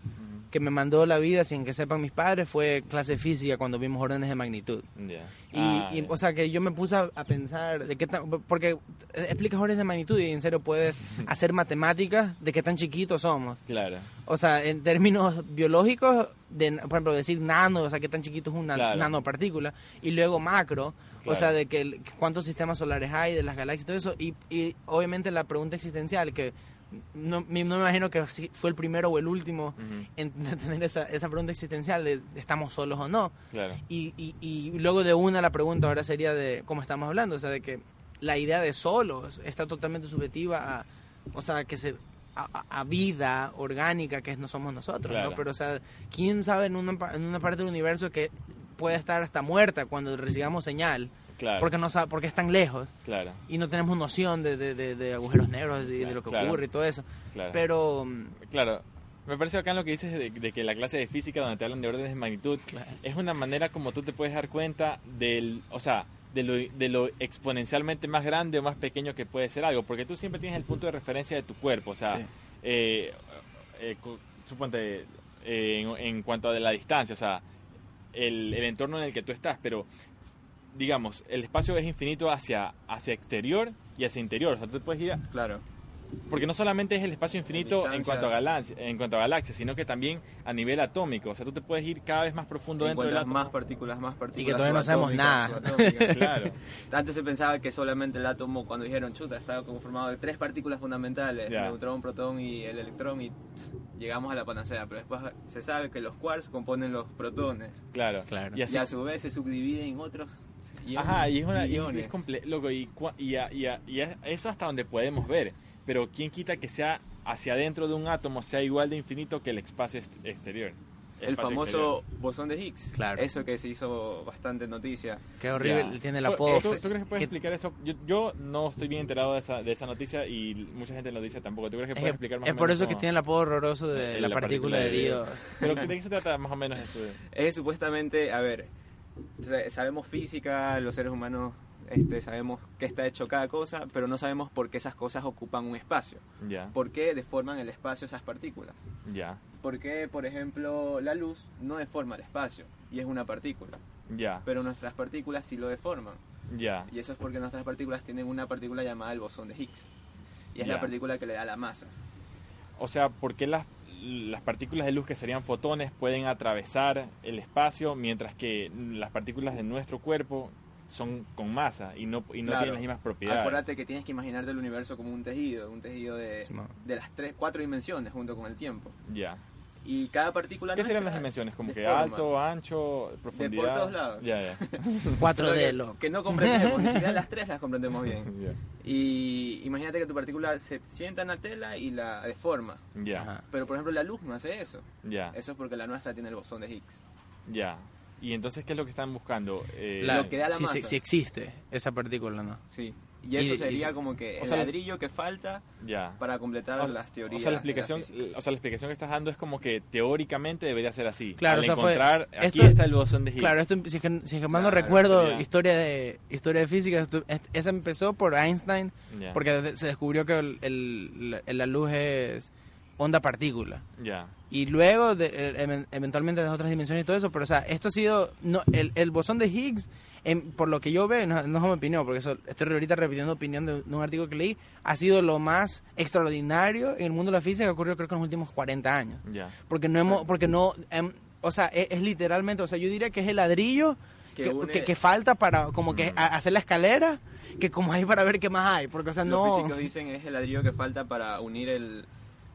B: que me mandó la vida sin que sepan mis padres fue clase física cuando vimos órdenes de magnitud.
D: Ya.
B: Y,
D: Ah,
B: y,
D: ya.
B: o sea que yo me puse a, a pensar de qué tan porque explicas órdenes de magnitud y en serio puedes hacer matemáticas de qué tan chiquitos somos.
D: Claro,
B: O sea, en términos biológicos, de, por ejemplo, decir nano, o sea, qué tan chiquito es una
D: Claro.
B: nanopartícula, y luego macro, o
D: Claro.
B: sea, de que cuántos sistemas solares hay, de las galaxias y todo eso, y, y obviamente la pregunta existencial, que no, me- no me imagino que fue el primero o el último en tener esa, esa pregunta existencial de ¿estamos solos o no?
D: claro.
B: Y, y, y luego de una la pregunta ahora sería de cómo estamos hablando, o sea, de que la idea de solos está totalmente subjetiva a, o sea, que se a, vida orgánica que no somos nosotros,
D: Claro.
B: ¿no? Pero, o sea, ¿quién sabe en una, en una parte del universo que puede estar hasta muerta cuando recibamos señal?
D: Claro,
B: Porque no porque es tan lejos.
D: Claro,
B: y no tenemos noción de, de, de- de agujeros negros y de lo que ocurre y todo eso. Pero,
D: Claro, me parece acá lo que dices de, que la clase de física donde te hablan de órdenes de magnitud es una manera como tú te puedes dar cuenta del, o sea, de lo, de lo exponencialmente más grande o más pequeño que puede ser algo, porque tú siempre tienes el punto de referencia de tu cuerpo, o sea,
B: Sí.
D: eh, eh, suponte eh, en, en cuanto a de la distancia, o sea, el, el entorno en el que tú estás, pero digamos, el espacio es infinito hacia, hacia exterior y hacia interior, o sea, tú te puedes ir a-
C: Claro.
D: porque no solamente es el espacio infinito en
C: Distancias.
D: cuanto a galaxias, en cuanto a galaxias, sino que también a nivel atómico. O sea, tú te puedes ir cada vez más profundo dentro
C: Encuentras
D: átomo.
C: más partículas, más partículas.
B: Y que todavía no sabemos nada.
D: Claro,
C: Antes se pensaba que solamente el átomo, cuando dijeron chuta, estaba conformado de tres partículas fundamentales: el neutrón, protón y el electrón, y tss, llegamos a la panacea. Pero después se sabe que los quarks componen los protones,
D: claro.
B: Claro.
D: Y así,
C: y a su vez se subdividen en otros.
D: Ajá, y es una y es- loco, y, cua- y, a- y, a- y a- eso hasta donde podemos ver. Pero quién quita que sea hacia adentro de un átomo sea igual de infinito que el espacio ex- exterior.
C: El
D: espacio
C: famoso
D: exterior.
C: bosón de Higgs.
B: Claro.
C: Eso que se hizo bastante noticia.
B: Qué horrible tiene el
D: ¿Tú-
B: apodo.
D: ¿Tú, tú crees que puedes explicar eso? Yo, yo no estoy bien enterado de esa, de esa noticia y mucha gente lo dice tampoco. ¿Tú crees que
B: Es,
D: puedes explicar más
B: es
D: o
B: por
D: menos
B: eso que tiene el apodo horroroso de
D: Eh,
B: la,
D: la
B: partícula,
D: partícula
B: de
D: de
B: Dios.
D: Pero ¿de qué se trata más o menos eso?
C: Es supuestamente, a ver, sabemos física, los seres humanos este, sabemos qué está hecho cada cosa, pero no sabemos por qué esas cosas ocupan un espacio. ¿Por qué deforman el espacio esas partículas?
D: ya,
C: ¿Por qué, por ejemplo, la luz no deforma el espacio y es una partícula?
D: ya,
C: Pero nuestras partículas sí lo deforman.
D: ya.
C: Y eso es porque nuestras partículas tienen una partícula llamada el bosón de Higgs. Y es la partícula que le da la masa.
D: O sea, ¿por qué las, las partículas de luz que serían fotones pueden atravesar el espacio mientras que las partículas de nuestro cuerpo son con masa y no, y no
C: Claro.
D: tienen las mismas propiedades?
C: Acuérdate que tienes que imaginarte el universo como un tejido, un tejido de,
B: Sí,
C: de las tres, cuatro dimensiones junto con el tiempo.
D: Ya.
C: Y cada partícula
D: ¿Qué serían las dimensiones? Como que alto, ancho, profundidad.
C: todos lados.
D: Ya, ya.
B: 4D,
C: Solo
B: loco.
C: que, que no comprendemos, ni siquiera las tres las comprendemos bien. Y imagínate que tu partícula se sienta en la tela y la deforma.
D: Ya,
B: Ajá.
C: Pero por ejemplo la luz no hace eso.
D: ya,
C: Eso es porque la nuestra tiene el bosón de Higgs.
D: ya. Y entonces, ¿qué es lo que están buscando? Eh,
B: La-
C: Lo que da la
B: si, si-
C: masa.
B: si existe esa partícula, ¿no?
C: Sí. Y eso
B: Y- y
C: sería
B: si-
C: como que
D: o
C: el
D: sea,
C: ladrillo que falta
D: ya.
C: para completar
D: O-
C: las teorías.
D: O sea, la explicación,
C: física.
D: o sea, la explicación que estás dando es como que teóricamente debería ser así.
B: Claro,
D: Al
B: o sea, fue-
D: encontrar, aquí
B: esto-
D: está el bosón de Higgs.
B: Claro, esto, si es que, si que mal no
C: Claro,
B: recuerdo,
D: sería-
B: historia de historia de física, esto- es- esa empezó por Einstein,
D: Ya,
B: porque se descubrió que el- el- la, la luz es onda-partícula.
D: ya,
B: Y luego, de- eh, ev- eventualmente, de otras dimensiones y todo eso, pero o sea, esto ha sido, no, el, el bosón de Higgs, en- por lo que yo veo, no, no es mi opinión, porque eso, estoy ahorita repitiendo opinión de, de un artículo que leí, ha sido lo más extraordinario en el mundo de la física que ocurrió creo que en los últimos 40 años.
D: ya.
B: Porque no hemos, porque no, em, o sea, es, es literalmente, o sea, yo diría que es el ladrillo que,
C: Que une-
B: que- que falta para como que
D: Mm.
B: a- hacer la escalera, que como hay para ver qué más hay, porque o sea,
C: Los
B: no...
C: físicos dicen es el ladrillo que falta para unir el,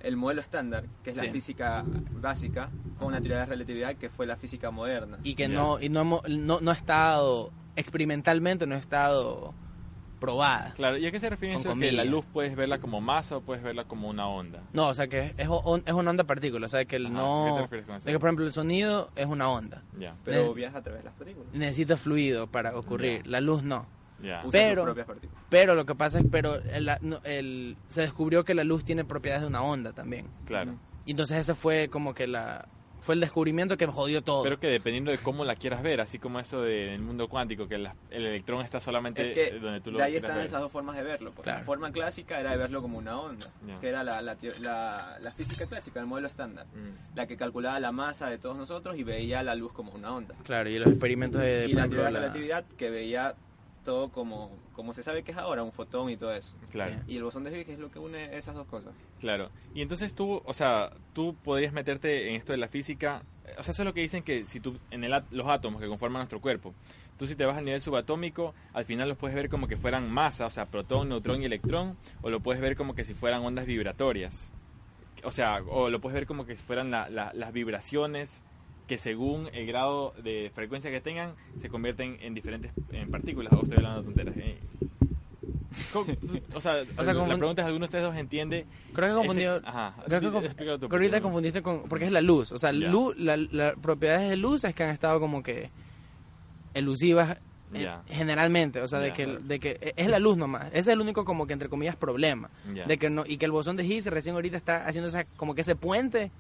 C: el modelo estándar, que es
B: Sí.
C: la física básica, con la teoría de la relatividad, que fue la física moderna.
B: y que no y no, hemos- no no ha estado experimentalmente no ha estado probada
D: Claro, ¿y a qué se refiere eso? Que la luz puedes verla como masa o puedes verla como una onda.
B: no o sea que es, on- es una onda partícula o sea que el
D: Ajá,
B: no
D: ¿qué te refieres con eso?
B: de que por ejemplo el sonido es una onda
D: Ya,
C: Pero
B: Nes-
C: viaja a través de las partículas.
B: necesita fluido para ocurrir
D: Ya.
B: la luz no
C: Usa
B: Pero- pero lo que pasa es pero el, el- se descubrió que la luz tiene propiedades de una onda también
D: Claro.
B: y entonces ese fue como que la fue el descubrimiento que jodió todo
D: Pero que dependiendo de cómo la quieras ver, así como eso del mundo cuántico, que la- el electrón está solamente
C: Es que
D: eh, donde tú lo
C: de ahí están
D: ver.
C: esas dos formas de verlo. Porque
B: Claro.
C: La forma clásica era de verlo como una onda,
D: Ya.
C: que era la, la, la- la física clásica, el modelo estándar,
D: Mm,
C: la que calculaba la masa de todos nosotros y veía la luz como una onda.
B: claro y los experimentos de
C: y
B: por
C: la teoría de
B: la-
C: la relatividad que veía todo como, como se sabe que es ahora, un fotón y todo eso.
D: Claro.
C: Y el bosón de Higgs es lo que une esas dos cosas.
D: Claro. Y entonces tú, o sea, tú podrías meterte en esto de la física. O sea, eso es lo que dicen que si tú, en el, at- los átomos que conforman nuestro cuerpo, tú si te vas al nivel subatómico, al final los puedes ver como que fueran masa, o sea, protón, neutrón y electrón, o lo puedes ver como que si fueran ondas vibratorias. O sea, o lo puedes ver como que si fueran la- la- las vibraciones que según el grado de frecuencia que tengan, se convierten en diferentes en partículas. O estoy hablando de tonteras. eh. ¿Cómo- O sea,
B: O sea, como-
D: la pregunta es, ¿alguno de ustedes dos entiende
B: creo que confundió
D: ese- ajá.
B: Creo que, conf- que ahorita confundiste con... Porque es la luz. O sea,
D: Ya.
B: luz, la- las propiedades de luz es que han estado como que elusivas eh, generalmente. O sea, de que, de que es la luz nomás. Ese es el único como que entre comillas problema. De que no, y que el bosón de Higgs recién ahorita está haciendo esa, como que ese puente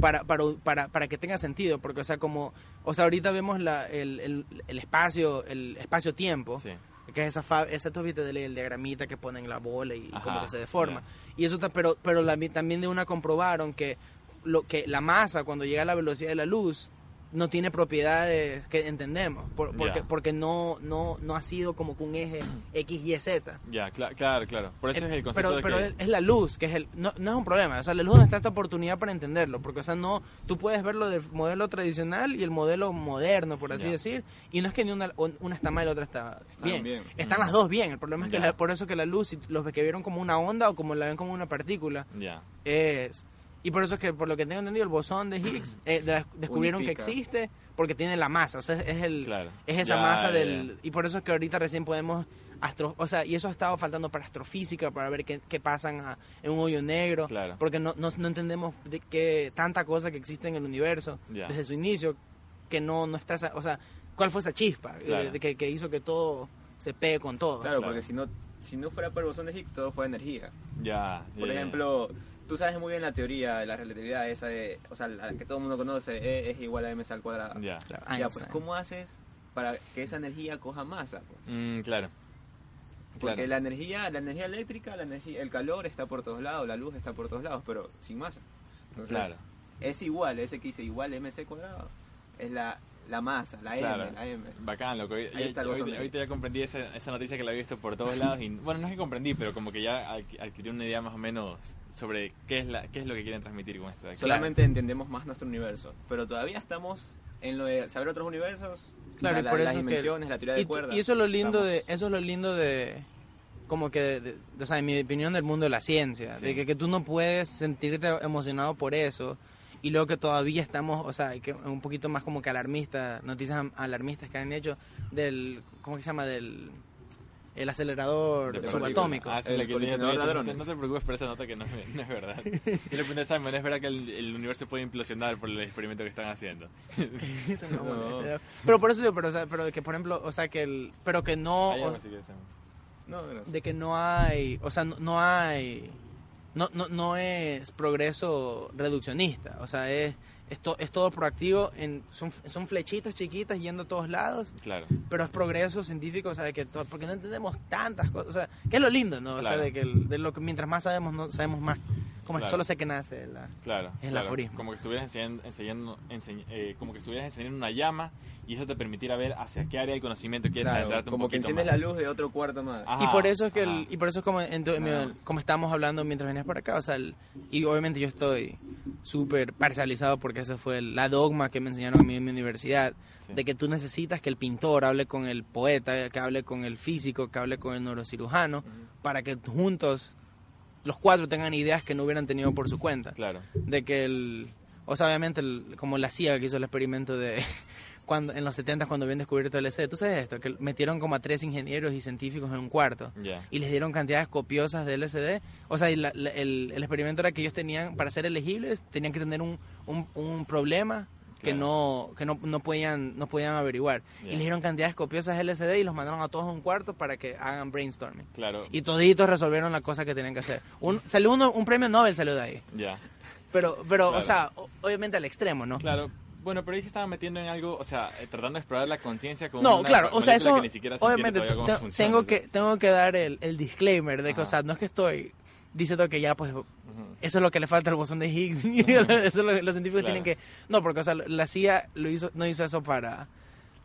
B: para, para, para, para que tenga sentido. Porque, o sea, como... O sea, ahorita vemos la, el, el, el espacio, el espacio-tiempo.
D: sí.
B: Que es esa, fa- esa tú viste del el diagramita que ponen la bola y, y
D: Ajá,
B: como que se deforma. Y eso está, pero, pero la- también de una comprobaron que lo que la masa cuando llega a la velocidad de la luz no tiene propiedades que entendemos, por- porque,
D: Ya.
B: porque no, no, no ha sido como que un eje X, Y, Z.
D: Ya, cla- claro, claro. Por eso
B: Eh,
D: es el concepto
B: pero,
D: de
B: pero
D: que...
B: es- la luz, que es el, no, no es un problema, o sea, la luz no está esta oportunidad para entenderlo, porque o sea, no, tú puedes verlo del modelo tradicional y el modelo moderno, por así
D: Ya.
B: decir, y no es que ni una, una está mal y la otra está bien.
C: bien.
B: Están
D: Mm.
B: las dos bien, el problema es que la- por eso que la luz, si los que vieron como una onda o como la ven como una partícula, es... Y por eso es que, por lo que tengo entendido, el bosón de Higgs eh, de- descubrieron
C: Unifica.
B: que existe porque tiene la masa, o sea, es, el,
D: claro.
B: es esa
D: Ya,
B: masa
D: ya,
B: del... Y por eso es que ahorita recién podemos astro, o sea, y eso ha estado faltando para astrofísica, para ver qué, qué pasan a- en un hoyo negro,
D: Claro.
B: porque no, no, no entendemos de qué tanta cosa que existe en el universo
D: Ya.
B: desde su inicio, que no, no está, esa- o sea, ¿cuál fue esa chispa eh,
D: Claro.
B: de que, que hizo que todo se pegue con todo?
C: Claro,
D: Claro.
C: porque si no, si no fuera por el bosón de Higgs, todo fue energía.
D: Ya.
C: Por ejemplo, tú sabes muy bien la teoría de la relatividad, esa de, o sea, la que todo el mundo conoce, E es igual a mc al cuadrado.
D: Ya.
B: Claro,
C: Ya, pues, ¿cómo haces para que esa energía coja masa? Pues?
D: Mm, claro.
C: Porque
D: Claro.
C: la energía, la energía eléctrica, la energía, el calor está por todos lados, la luz está por todos lados, pero sin masa. Entonces,
D: Claro.
C: es igual, ese que dice igual mc cuadrado, es la, la masa, la
D: Claro.
C: m, la m.
D: Bacán, loco. Ahí,
C: Ahí está el bosón
D: ahorita, ya comprendí esa, esa noticia que la había visto por todos lados. Y, bueno, no es que comprendí, pero como que ya adqu- adquirí una idea más o menos sobre qué es, la, qué es lo que quieren transmitir con esto.
C: Solamente entendemos más nuestro universo, pero todavía estamos en lo de saber otros universos,
B: Claro, y
C: la-
B: por
C: las
B: eso es que-
C: dimensiones, la teoría de
B: y,
C: cuerdas.
B: y eso es lo lindo de eso es lo lindo de como que de- de- o sea en mi opinión del mundo de la ciencia
D: Sí.
B: de que, que tú no puedes sentirte emocionado por eso y luego que todavía estamos o sea que un poquito más como que alarmista noticias alarmistas que han hecho del cómo que se llama del el acelerador
D: De
B: subatómico
D: Ah, sí,
C: El
D: que tenía-
C: de
D: no, te,
C: hadrones.
D: no te preocupes por esa nota que no, es- no es verdad. Yo le pregunté a Simon, ¿es verdad que el, el universo puede implosionar por el experimento que están haciendo?
B: Eso no pero por eso digo pero o sea pero de que por ejemplo o sea que el pero que no o-
D: que
B: de que no hay, o sea, no, no hay, no, no, no es progreso reduccionista, o sea, es, es, to- es todo proactivo, en, son, son flechitas chiquitas yendo a todos lados,
D: Claro.
B: pero es progreso científico, o sea, de que to- porque no entendemos tantas cosas, o sea, que es lo lindo, ¿no? O
D: Claro.
B: sea, de que de lo que mientras más sabemos, no sabemos más, como es,
D: Claro.
B: solo sé que nace la...
D: Claro,
B: Es el
D: claro.
B: aforismo.
D: Como que estuvieras enseñando, enseñando enseñ- eh, como que estuvieras enseñando una llama y eso te permitiera ver hacia qué área del conocimiento quieres
C: Claro,
D: adentrarte un
C: como que
D: poquito
C: enciendes
D: más.
C: la luz de otro cuarto más.
D: Ajá,
B: y por eso es que el- y por eso es como en tu- como estábamos hablando mientras venías por acá o sea el- y obviamente yo estoy súper parcializado porque ese fue el- la dogma que me enseñaron a mí en mi universidad
D: Sí.
B: de que tú necesitas que el pintor hable con el poeta que hable con el físico que hable con el neurocirujano para que juntos los cuatro tengan ideas que no hubieran tenido por su cuenta
D: Claro.
B: de que el o sea obviamente el- como la CIA que hizo el experimento de cuando en los 70 cuando habían descubierto el LSD tú sabes esto que metieron como a tres ingenieros y científicos en un cuarto
D: Ya.
B: y les dieron cantidades copiosas de LSD. O sea, y la- la- el, el experimento era que ellos tenían, para ser elegibles, tenían que tener un, un, un problema que no que no, no podían no podían averiguar.
D: Ya.
B: Y les dieron cantidades copiosas de LSD y los mandaron a todos a un cuarto para que hagan brainstorming.
D: Claro.
B: Y toditos resolvieron la cosa que tenían que hacer. Un, salió uno, un premio Nobel salió de ahí.
D: Ya.
B: Pero, pero
D: Claro.
B: o sea, obviamente al extremo, ¿no?
D: Claro. Bueno, pero ahí se estaba metiendo en algo, o sea, eh, tratando de explorar la conciencia con
B: No,
D: una
B: claro, o sea, eso
D: que ni siquiera se
B: obviamente
D: cómo funciona,
B: tengo
D: o sea.
B: que tengo que dar el, el disclaimer de que, o sea, no es que estoy diciendo que ya pues eso es lo que le falta al bosón de Higgs. eso es lo que los científicos
D: Claro.
B: tienen que. No, porque o sea, la CIA lo hizo, no hizo eso para,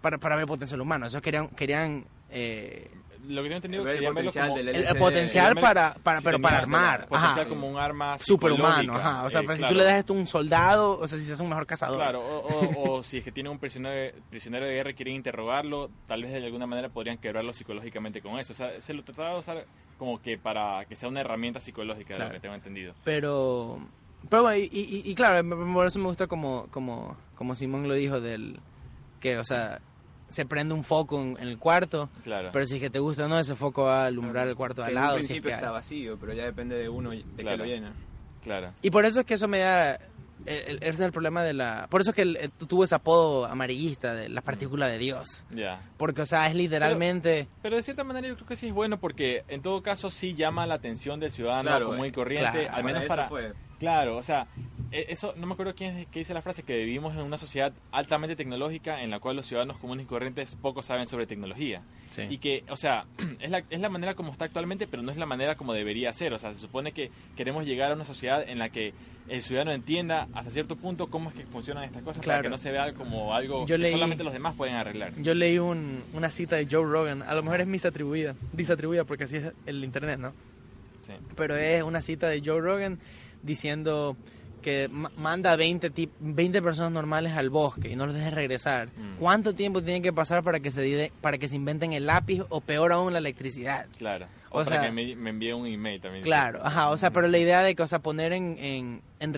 B: para, para ver el potencial humano. Eso querían, querían eh,
D: Lo que yo he entendido
C: Ver el
D: querían verlo
C: potencial
D: como...
C: del
B: el, potencial para, para pero para armar.
D: Potencial
B: Ajá.
D: como un arma
B: Superhumano, ajá. O sea,
D: eh,
B: pero si tú le das esto a un soldado, o sea, si se hace un mejor cazador.
D: Claro, o, o- o si es que tiene un prisionero, prisionero de guerra y quieren interrogarlo, tal vez de alguna manera podrían quebrarlo psicológicamente con eso. O sea, se lo trataba de usar como que para que sea una herramienta psicológica, de lo que tengo entendido.
B: Pero, pero bueno, y, y- y claro, por eso me gusta como, como, como Simón lo dijo, del que, o sea, se prende un foco en, en el cuarto,
D: Claro.
B: pero si es que te gusta o no, ese foco va a alumbrar el cuarto de al
C: en
B: lado. si es
C: principio
B: que
C: está
B: hay.
C: vacío, pero ya depende de uno de
D: Claro.
C: que lo llena.
D: Claro.
B: Y por eso es que eso me da... el- el- Ese es el problema de la... Por eso es que el- el- tuvo ese apodo amarillista de la partícula de Dios.
D: Ya.
B: Porque, o sea, es literalmente...
D: Pero de cierta manera yo creo que sí es bueno porque en todo caso sí llama la atención del ciudadano
C: Claro,
D: común y
C: eh,
D: corriente,
B: claro,
D: al menos
C: eso
D: para...
C: fue.
D: Claro, o sea, e- eso no me acuerdo quién es que dice la frase que vivimos en una sociedad altamente tecnológica en la cual los ciudadanos comunes y corrientes poco saben sobre tecnología.
B: Sí.
D: Y que, o sea, es la, es la manera como está actualmente, pero no es la manera como debería ser. O sea, se supone que queremos llegar a una sociedad en la que el ciudadano entienda hasta cierto punto cómo es que funcionan estas cosas para que no se vea como algo
B: Yo
D: que
B: leí-
D: solamente los demás pueden arreglar.
B: Yo leí un- una cita de Joe Rogan, a lo mejor es misatribuida, disatribuida porque así es el internet, ¿no?
D: Sí.
B: Pero es una cita de Joe Rogan diciendo que ma- manda 20, tip- 20 personas normales al bosque y no los deje regresar.
D: Mm.
B: ¿Cuánto tiempo tiene que pasar para que se dide- para que se inventen el lápiz o peor aún la electricidad?
D: Claro. O,
B: O
D: para
B: sea-
D: que me, me envíe un email también.
B: Claro, ajá, o sea, pero la idea de que, o sea, poner en, en, en,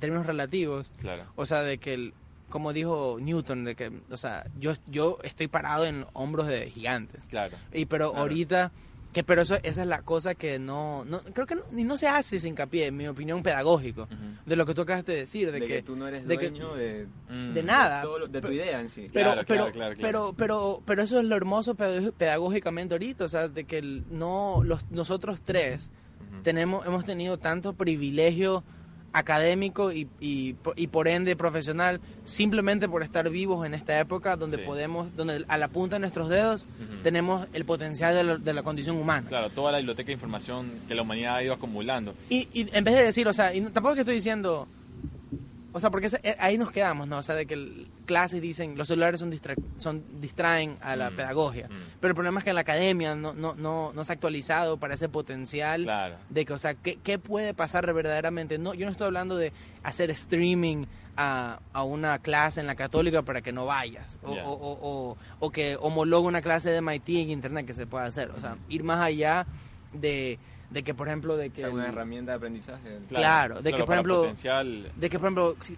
B: términos relativos,
D: Claro.
B: o sea, de que el, como dijo Newton, de que, o sea, yo, yo estoy parado en hombros de gigantes.
D: Claro.
B: Y pero
D: Claro.
B: ahorita, que pero eso, esa es la cosa que no, no creo que no, ni no se hace ese hincapié, en mi opinión, pedagógico, de lo que tú acabas de decir, de,
C: de, que,
B: que,
C: tú no eres
B: de que-
C: dueño de,
D: Mm.
B: de nada.
C: todo lo- de tu
B: Pero-
C: idea en sí.
B: pero,
D: Claro,
B: pero,
D: claro, claro, claro.
B: pero, pero, pero eso es lo hermoso pedag- pedagógicamente ahorita, o sea, de que no, los, nosotros tres tenemos, hemos tenido tanto privilegio académico y, y, po- y por ende profesional simplemente por estar vivos en esta época donde
D: Sí.
B: podemos, donde a la punta de nuestros dedos tenemos el potencial de la, de la condición humana.
D: Claro, toda la biblioteca de información que la humanidad ha ido acumulando.
B: Y, y en vez de decir, o sea, y tampoco es que estoy diciendo, o sea, porque eh, ahí nos quedamos, ¿no? O sea, de que clases dicen, los celulares son, distra- son distraen a la
D: Mm,
B: pedagogía.
D: mm.
B: Pero el problema es que la academia no, no, no, no se ha actualizado para ese potencial
D: Claro.
B: de que, o sea, ¿qué, qué puede pasar verdaderamente? No, yo no estoy hablando de hacer streaming a, a una clase en la católica para que no vayas, o,
D: Ya.
B: o, o, o- o que homologue una clase de MIT en internet que se pueda hacer, o sea, ir más allá de, de que, por ejemplo, de
C: O
B: que...
C: sea, una
B: el-
C: herramienta de aprendizaje.
B: Claro, de que, por ejemplo,
D: Potencial,
B: de que, por ejemplo, si-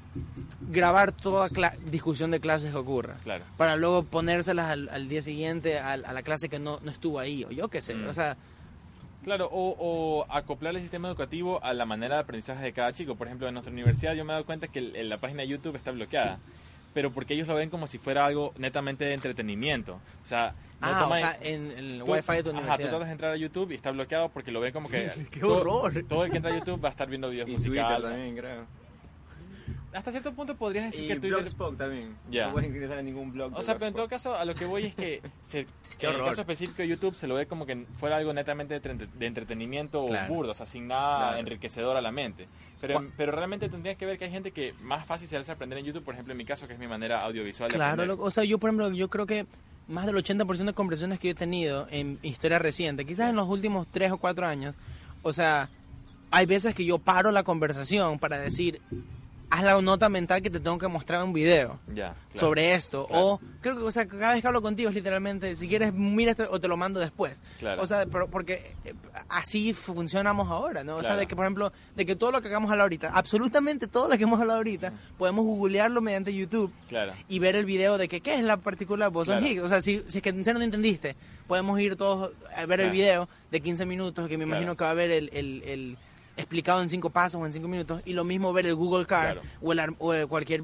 B: grabar toda discusión de clases que ocurra.
D: claro.
B: Para luego ponérselas al, al día siguiente al- a, la clase que no, no estuvo ahí, o yo qué sé.
D: Mm.
B: O sea,
D: Claro, o, o acoplar el sistema educativo a la manera de aprendizaje de cada chico. Por ejemplo, en nuestra universidad yo me he dado cuenta que el- el- la página de YouTube está bloqueada, pero porque ellos lo ven como si fuera algo netamente de entretenimiento. O sea, no
B: ah, o sea, en el
D: tú-
B: wifi de tu
D: Ajá, tú
B: universidad.
D: tratas de entrar a YouTube y está bloqueado porque lo ven como que...
B: ¡Qué
D: todo-
B: horror!
D: Todo el que entra a YouTube va a estar viendo videos
C: Y Twitter
D: musicales.
C: también, creo.
D: Hasta cierto punto podrías decir
C: Y
D: que Twitter...
C: Blogspot también.
D: Ya.
C: No puedes ingresar a ningún blog.
D: O
C: de
D: sea, pero en todo caso, a lo que voy es que se, en el caso específico de YouTube se lo ve como que fuera algo netamente de, entre- de entretenimiento
B: Claro.
D: o burdo, o sea, sin nada
C: Claro.
D: enriquecedor a la mente. Pero, pero realmente tendrías que ver que hay gente que más fácil se hace aprender en YouTube, por ejemplo, en mi caso, que es mi manera audiovisual de
B: Claro,
D: aprender.
B: lo- o sea, yo por ejemplo, yo creo que más del 80% de conversaciones que yo he tenido en historia reciente, quizás en los últimos 3 o 4 años, o sea, hay veces que yo paro la conversación para decir, haz la nota mental que te tengo que mostrar un video.
D: Claro.
B: sobre esto.
D: Claro.
B: O creo que o sea, cada vez que hablo contigo es literalmente, si quieres, mira esto o te lo mando después.
D: Claro.
B: O sea, pero porque eh, así funcionamos ahora, ¿no? O sea, de que, por ejemplo, de que todo lo que hagamos ahorita, absolutamente todo lo que hemos hablado ahorita, podemos googlearlo mediante YouTube y ver el video de que qué es la partícula
D: Claro.
B: Higgs. O sea, si, si es que en serio no entendiste, podemos ir todos a ver el video de 15 minutos, que me imagino que va a ver el, el- el explicado en 5 pasos o en 5 minutos, y lo mismo ver el Google Car
D: Claro.
B: o, el, ar- o el cualquier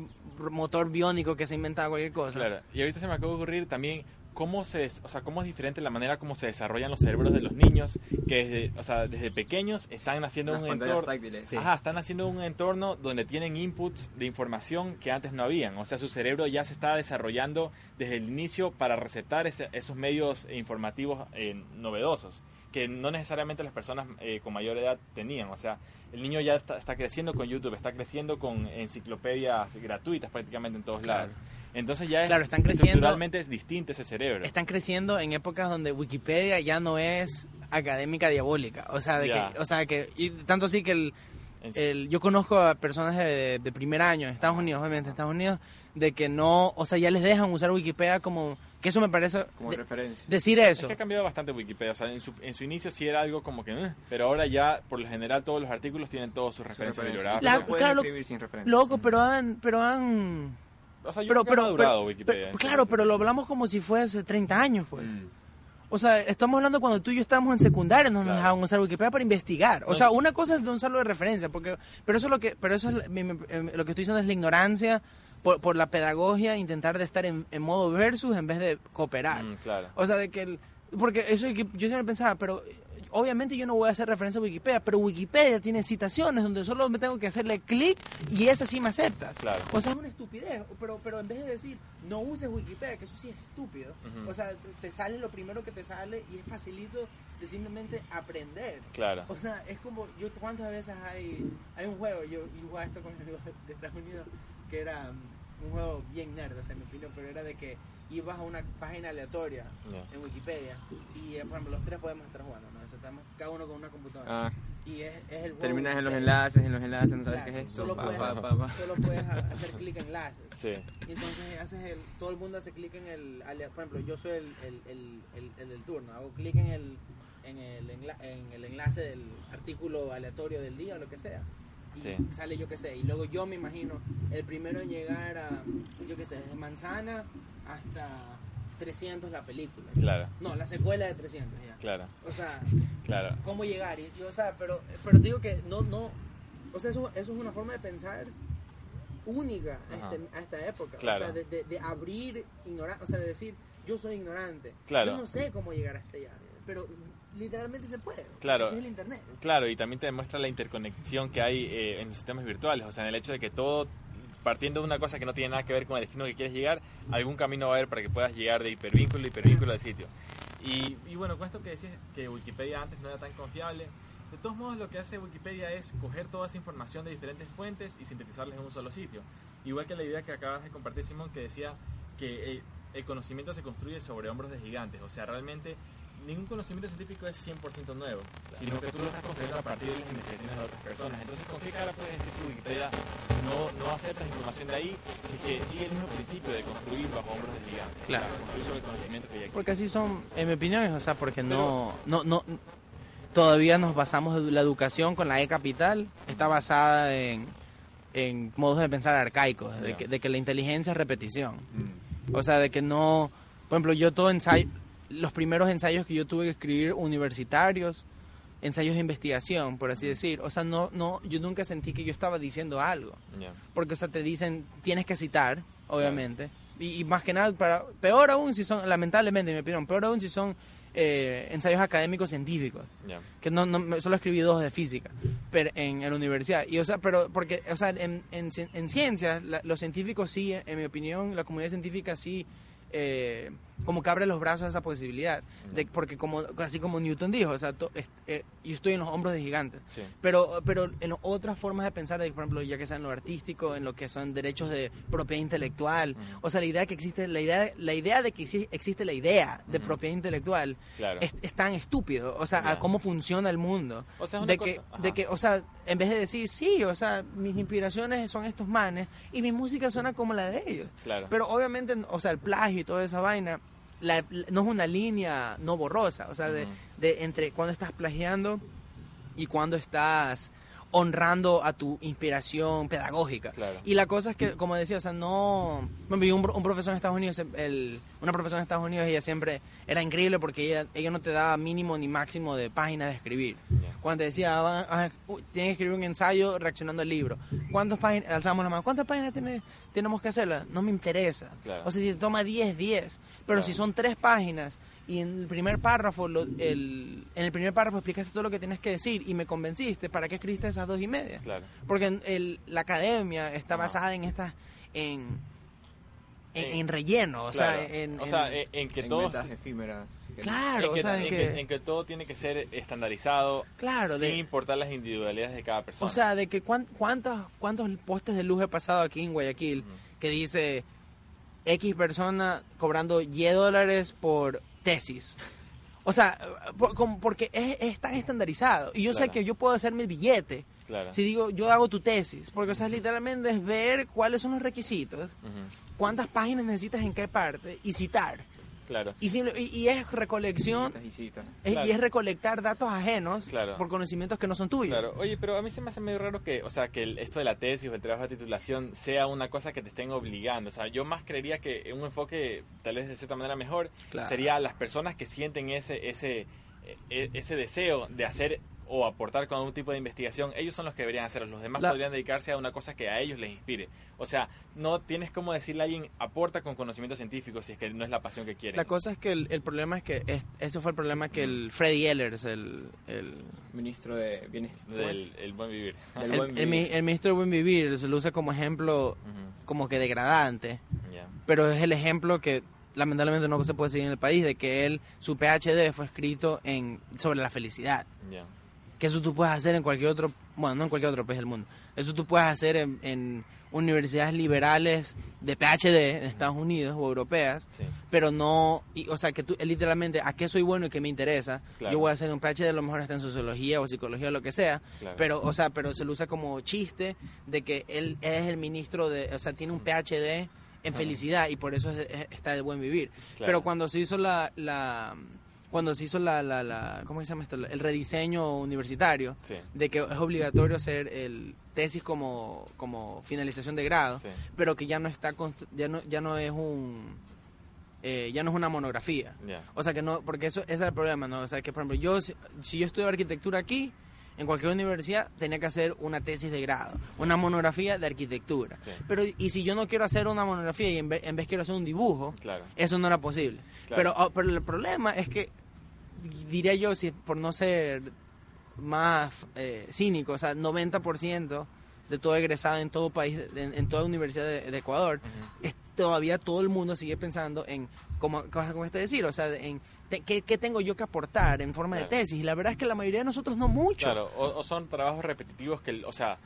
B: motor biónico que se ha inventado cualquier cosa.
D: Claro, y ahorita se me acaba de ocurrir también cómo se, des- o sea, cómo es diferente la manera como se desarrollan los cerebros de los niños que desde, o sea, desde pequeños están haciendo
C: Las
D: un entorno.
B: Sí.
D: Ajá, están haciendo un entorno donde tienen inputs de información que antes no habían. O sea, su cerebro ya se está desarrollando desde el inicio para receptar ese- esos medios informativos eh, novedosos que no necesariamente las personas eh, con mayor edad tenían. O sea, el niño ya está, está creciendo con YouTube, está creciendo con enciclopedias gratuitas prácticamente en todos
B: Claro.
D: lados. Entonces ya es
B: Claro, están creciendo-
D: estructuralmente es distinto ese cerebro.
B: están creciendo en épocas donde Wikipedia ya no es académica diabólica. O sea, de que, o sea, que y tanto así que el- yo conozco a personas de, de primer año en Estados Unidos, obviamente en Estados Unidos, de que no, o sea, ya les dejan usar Wikipedia como que eso me parece
C: Como
B: de-
C: referencia.
B: decir
D: Es
B: eso.
D: que ha cambiado bastante Wikipedia. O sea, en su, en su inicio sí era algo como que... "Eh", pero ahora ya, por lo general, todos los artículos tienen todas sus referencias
C: referencia.
D: bibliográficas.
B: La-
C: No
B: claro, lo-
C: escribir sin referencia.
B: Loco, pero han, pero han,
D: O sea, yo
B: pero,
D: creo que ha
B: pero,
D: madurado
B: pero-
D: Wikipedia.
B: pero- claro, pero lo hablamos como si fuese 30 años, pues.
D: Mm.
B: O sea, estamos hablando cuando tú y yo estábamos en secundaria, no nos
D: Claro.
B: dejaban usar Wikipedia para investigar. O
D: No,
B: sea, una cosa es de usarlo de referencia, porque, pero eso es lo que, pero eso es em, lo que estoy diciendo es la ignorancia por, por la pedagogia, intentar de estar en, en modo versus en vez de cooperar.
D: Mm, claro.
B: O sea, de que el, porque eso yo siempre pensaba, pero eh, obviamente yo no voy a hacer referencia a Wikipedia, pero Wikipedia tiene citaciones donde solo me tengo que hacerle clic y esa sí me aceptas.
D: Claro.
B: O sea, es una estupidez, pero, pero en vez de decir no uses Wikipedia, que eso sí es estúpido, o sea, te, te sale lo primero que te sale y es facilito de simplemente aprender.
D: Claro.
B: O sea, es como, yo cuántas veces hay, hay un juego, yo, yo jugaba esto con amigos de, de Estados Unidos, que era mm, un juego bien nerd, o sea, en mi opinión, pero era de que ibas a una página aleatoria en Wikipedia y, eh, por ejemplo, los tres podemos estar jugando, ¿no? O sea, estamos cada uno con una computadora.
C: Ah,
B: Y es, es el juego.
C: terminas en los enlaces, en los enlaces, no sabes
B: Claro,
C: qué es esto.
B: Solo puedes,
C: pa, pa, pa.
B: solo puedes a- hacer clic en enlaces.
D: Sí.
B: Y entonces haces el, todo el mundo hace clic en el, por ejemplo, yo soy el, el, el, el- el del turno, hago clic en el, en, el enla- en el enlace del artículo aleatorio del día o lo que sea. Y
D: Sí.
B: sale yo qué sé, y luego yo me imagino el primero en llegar a, yo qué sé, desde Manzana hasta 300 la película.
D: Claro,
B: No, la secuela de 300 ya.
D: claro,
B: O sea,
D: claro.
B: cómo llegar. Y, yo, o sea, pero, pero digo que no, no, o sea, eso, eso es una forma de pensar única a, este- a esta época.
D: Claro.
B: O sea, de, de- de abrir ignorancia, o sea, de decir, yo soy ignorante.
D: Claro.
B: Yo no sé cómo llegar hasta allá, pero literalmente se puede.
D: Claro.
B: Es el internet.
D: Claro, y también te demuestra la interconexión que hay eh, en los sistemas virtuales, o sea, en el hecho de que todo, partiendo de una cosa que no tiene nada que ver con el destino que quieres llegar, algún camino va a haber para que puedas llegar de hipervínculo a hipervínculo al sitio. Y, y bueno, con esto que decías que Wikipedia antes no era tan confiable, de todos modos lo que hace Wikipedia es coger toda esa información de diferentes fuentes y sintetizarlas en un solo sitio. Igual que la idea que acabas de compartir, Simón, que decía que el conocimiento se construye sobre hombros de gigantes, o sea, realmente ningún conocimiento científico es 100% nuevo, sino que tú lo estás construyendo a partir de las investigaciones de otras personas. Entonces, ¿con qué cara puedes decir que Wikipedia no, no acepta información de ahí si es que sigue el mismo principio de construir bajo hombros de gigantes?
B: Claro.
D: O sea, construir sobre el conocimiento que ya existe.
B: Porque así son, en mi opinión, o sea, porque no, no, no, todavía nos basamos en la educación con la E capital, está basada en, en modos de pensar arcaicos, de que, de que la inteligencia es repetición.
D: Mm,
B: O sea, de que no, por ejemplo, yo todo ensayo, los primeros ensayos que yo tuve que escribir universitarios, ensayos de investigación, por así decir, o sea, no, no, yo nunca sentí que yo estaba diciendo algo.
D: Ya.
B: porque o sea te dicen tienes que citar obviamente. Y, y más que nada para peor aún si son lamentablemente me pidieron peor aún si son eh, ensayos académicos científicos
D: ya.
B: que no, no solo escribí dos de física pero en, en la universidad. Y o sea pero porque o sea en, en, en ciencias la- los científicos sí en mi opinión la comunidad científica sí eh, como que abre los brazos a esa posibilidad de, porque como así como Newton dijo o sea to- eh, yo estoy en los hombros de gigantes
D: Sí.
B: pero, pero en otras formas de pensar, por ejemplo, ya que sea en lo artístico, en lo que son derechos de propiedad intelectual,
D: Ujú.
B: o sea, la idea que existe, la idea, la idea de que exi- existe la idea de
D: Ujú.
B: propiedad intelectual
D: Claro.
B: es, es tan estúpido, o sea, a
D: Ya.
B: cómo funciona el mundo.
D: O sea, es una
B: de
D: cosa-
B: que, de que, o sea, en vez de decir, sí, o sea, mis inspiraciones son estos manes y mi música suena como la de ellos.
D: Claro.
B: Pero obviamente, o sea, el plagio y toda esa vaina la- no es una línea no borrosa, o sea, de entre cuando estás plagiando y cuando estás honrando a tu inspiración pedagógica.
D: Claro.
B: Y la cosa es que, como decía, o sea, no... Un, un profesor en Estados Unidos, el, una profesora en Estados Unidos, ella siempre era increíble porque ella, ella no te daba mínimo ni máximo de páginas de escribir. Cuando te decía, van a- uy, tienes que escribir un ensayo reaccionando al libro. ¿Cuántas páginas? Alzamos la mano. ¿Cuántas páginas tiene- tenemos que hacerla? No me interesa.
D: Claro.
B: O sea, si te toma 10, 10. Pero
D: Claro.
B: si son tres páginas y en el primer párrafo, lo- el, en el primer párrafo explicaste todo lo que tienes que decir y me convenciste, ¿para qué escribiste esas dos y media?
D: Claro.
B: Porque en el- la academia está
D: Ajá.
B: basada en estas, en, en,
D: En-
B: en relleno, o sea, en,
D: o sea,
B: en-
D: en, en que todo...
C: efímeras.
B: claro,
D: en que,
B: o sea, en
D: en
B: que,
D: que- en que todo tiene que ser estandarizado
B: claro,
D: sin
B: de,
D: importar las individualidades de cada persona.
B: o sea, de que cuán- cuántos, cuántos postes de luz he pasado aquí en Guayaquil que dice X persona cobrando Y dólares por tesis. O sea, por- como- porque es, es tan estandarizado. Y yo sé que yo puedo hacerme el billete
D: Claro.
B: si digo, yo hago tu tesis. Porque, o sea, literalmente es ver cuáles son los requisitos, cuántas páginas necesitas en qué parte y citar.
D: Claro.
B: Y, simple- y, y es recolección,
C: Citas y citas.
B: es-
D: Claro.
B: y es recolectar datos ajenos
D: Claro.
B: por conocimientos que no son tuyos.
D: Claro, oye, pero a mí se me hace medio raro que, o sea, que el- esto de la tesis o el trabajo de titulación sea una cosa que te estén obligando. O sea, yo más creería que un enfoque, tal vez de cierta manera mejor,
B: Claro.
D: sería las personas que sienten ese, ese, e- ese deseo de hacer o aportar con algún tipo de investigación, ellos son los que deberían hacerlo. Los demás
B: La-
D: podrían dedicarse a una cosa que a ellos les inspire. O sea, no tienes como decirle a alguien, aporta con conocimiento científico si es que no es la pasión que quieren.
B: La cosa es que el, el problema es que, es- ese fue el problema que el Freddy Ehlers, el, el,
C: Ministro de Bienestar.
D: del el buen vivir.
C: Del
B: el,
C: buen
B: el mi-
C: vivir.
B: el ministro del buen vivir, se lo usa como ejemplo como que degradante. pero es el ejemplo que lamentablemente no se puede seguir en el país de que él su PhD fue escrito en sobre la felicidad. Que eso tú puedes hacer en cualquier otro bueno no en cualquier otro país del mundo eso tú puedes hacer en, en universidades liberales de PhD de Estados Unidos o europeas
D: Sí.
B: pero no y, o sea que tú literalmente a qué soy bueno y qué me interesa
D: Claro.
B: yo voy a hacer un PhD a lo mejor está en sociología o psicología o lo que sea
D: Claro.
B: pero o sea pero se lo usa como chiste de que él es el ministro de o sea tiene un PhD en felicidad y por eso es- es- está de buen vivir
D: Claro.
B: pero cuando se hizo la, la cuando se hizo la, la, la ¿cómo se llama esto? El rediseño universitario,
D: Sí.
B: de que es obligatorio hacer el tesis como, como finalización de grado,
D: Sí.
B: pero que ya no está ya no ya no es un eh, ya no es una monografía. O sea que no, porque eso ese es el problema, ¿no? O sea que por ejemplo, yo si, si yo estudio arquitectura aquí, en cualquier universidad tenía que hacer una tesis de grado, una monografía de arquitectura.
D: Sí.
B: Pero y si yo no quiero hacer una monografía y en vez, en vez quiero hacer un dibujo,
D: Claro.
B: eso no era posible.
D: Claro.
B: Pero, oh, pero el problema es que, diría yo, si por no ser más eh, cínico, o sea, 90% de todo egresado en todo país, en, en toda universidad de, de Ecuador, es, todavía todo el mundo sigue pensando en, como, como este decir, o sea, en te- ¿qué, qué tengo yo que aportar en forma
D: Claro.
B: de tesis. Y la verdad es que la mayoría de nosotros no mucho.
D: Claro, o, o son trabajos repetitivos que, o sea,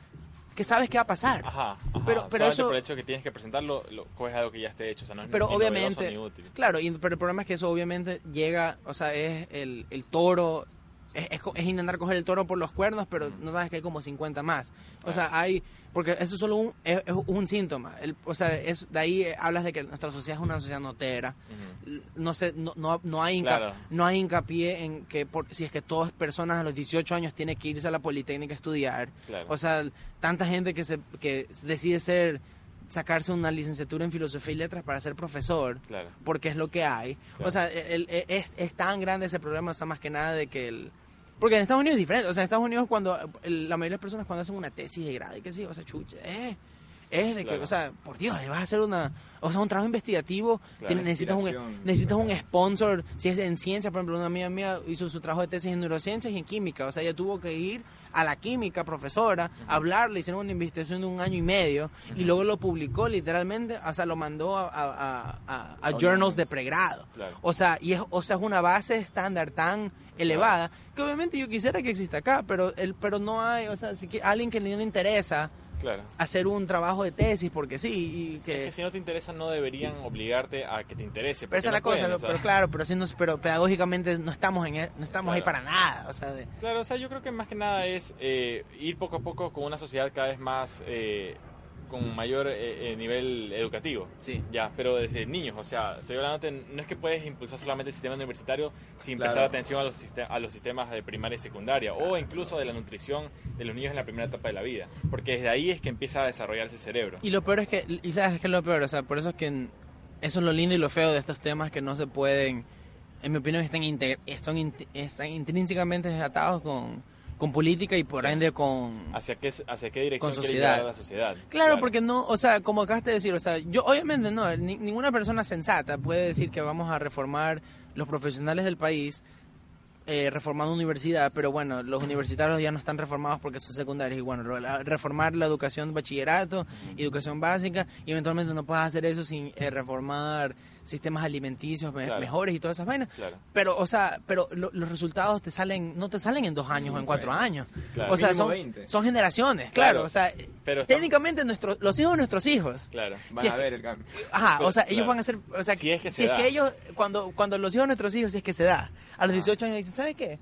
B: Que sabes qué va a pasar.
D: ajá, ajá,
B: Pero- pero eso-
D: por el hecho de que tienes que presentarlo, lo, coges algo que ya esté hecho, o sea, no es
B: pero
D: ni
B: obviamente
D: ni útil.
B: claro y, pero el problema es que eso obviamente llega o sea es el, el toro es, es, es intentar coger el toro por los cuernos pero
D: Mm.
B: no sabes que hay como 50 más o sea hay porque eso es solo un es, un síntoma El- o sea es de ahí eh, hablas de que nuestra sociedad es una sociedad notera no sé no, no, no hay hinca-
D: Claro.
B: no hay hincapié en que por, si es que todas personas a los 18 años tienen que irse a la politécnica a estudiar
D: Claro.
B: o sea tanta gente que se que decide ser sacarse una licenciatura en filosofía y letras para ser profesor
D: Claro.
B: porque es lo que hay.
D: Claro.
B: O sea, el- el- es, es tan grande ese problema, o sea, más que nada de que el... Porque en Estados Unidos es diferente, o sea, en Estados Unidos cuando la mayoría de las personas cuando hacen una tesis de grado y que sí, o sea, chucha, eh, es de que,
D: Claro.
B: o sea, por Dios, le vas a hacer una, o sea, un trabajo investigativo,
D: Claro.
B: necesitas, un, necesitas un sponsor, si es en ciencia, por ejemplo, una amiga mía hizo su trabajo de tesis en neurociencias y en química, o sea, ella tuvo que ir a la química, profesora, hablarle, hicieron una investigación de un año y medio y luego lo publicó literalmente, o sea, lo mandó a, a- a- a- a journals de pregrado.
D: Claro.
B: O sea, y es, o sea, es una base estándar tan elevada que obviamente yo quisiera que exista acá, pero el, pero no hay, o sea, si que, alguien que le interesa
D: Claro.
B: hacer un trabajo de tesis porque sí y que,
D: Es que si no te interesa no deberían obligarte a que te interese.
B: pero esa es la cosa, pero claro, pero no- pero pedagógicamente no estamos en e- no estamos ahí para nada, o sea, de-
D: Claro, o sea, yo creo que más que nada es eh, ir poco a poco con una sociedad cada vez más eh, con mayor eh, eh, nivel educativo.
B: Sí.
D: Ya, pero desde niños, o sea, estoy hablando, no es que puedes impulsar solamente el sistema universitario sin
C: Claro.
D: prestar atención a los, a los sistemas de primaria y secundaria, o incluso de la nutrición de los niños en la primera etapa de la vida, porque desde ahí es que empieza a desarrollarse el cerebro.
B: Y lo peor es que, y sabes qué es lo peor, o sea, por eso es que en- eso es lo lindo y lo feo de estos temas que no se pueden, en mi opinión, están, son están intrínsecamente atados con, con política y por
D: Sí.
B: ende con...
D: ¿Hacia qué, hacia qué dirección
B: Con
D: quiere
B: sociedad.
D: la sociedad?
B: Claro, porque no, o sea, como acabaste de decir, o sea, yo obviamente no, ni- ninguna persona sensata puede decir que vamos a reformar los profesionales del país eh, reformando universidad, pero bueno, los universitarios ya no están reformados porque son secundarios y bueno, reformar la educación bachillerato, educación básica y eventualmente no puedes hacer eso sin eh, reformar sistemas alimenticios me-
D: Claro.
B: mejores y todas esas vainas.
D: Claro.
B: Pero, o sea, pero lo- los resultados te salen, no te salen en dos años o en cuatro
C: bueno.
B: años.
D: Claro.
B: O sea, son,
C: 20.
B: son generaciones, claro.
D: Claro.
B: O sea,
D: Pero estamos-
B: técnicamente nuestros, los hijos de nuestros hijos.
D: Claro.
C: Van
B: Si
C: a
B: es-
C: ver el cambio.
B: Ajá,
D: Pero,
B: o sea, ellos van a ser, o sea,
D: Si es que se
B: si es
D: da.
B: que ellos, cuando, cuando los hijos de nuestros hijos, si es que se da, a los 18 años dicen, ¿sabe qué?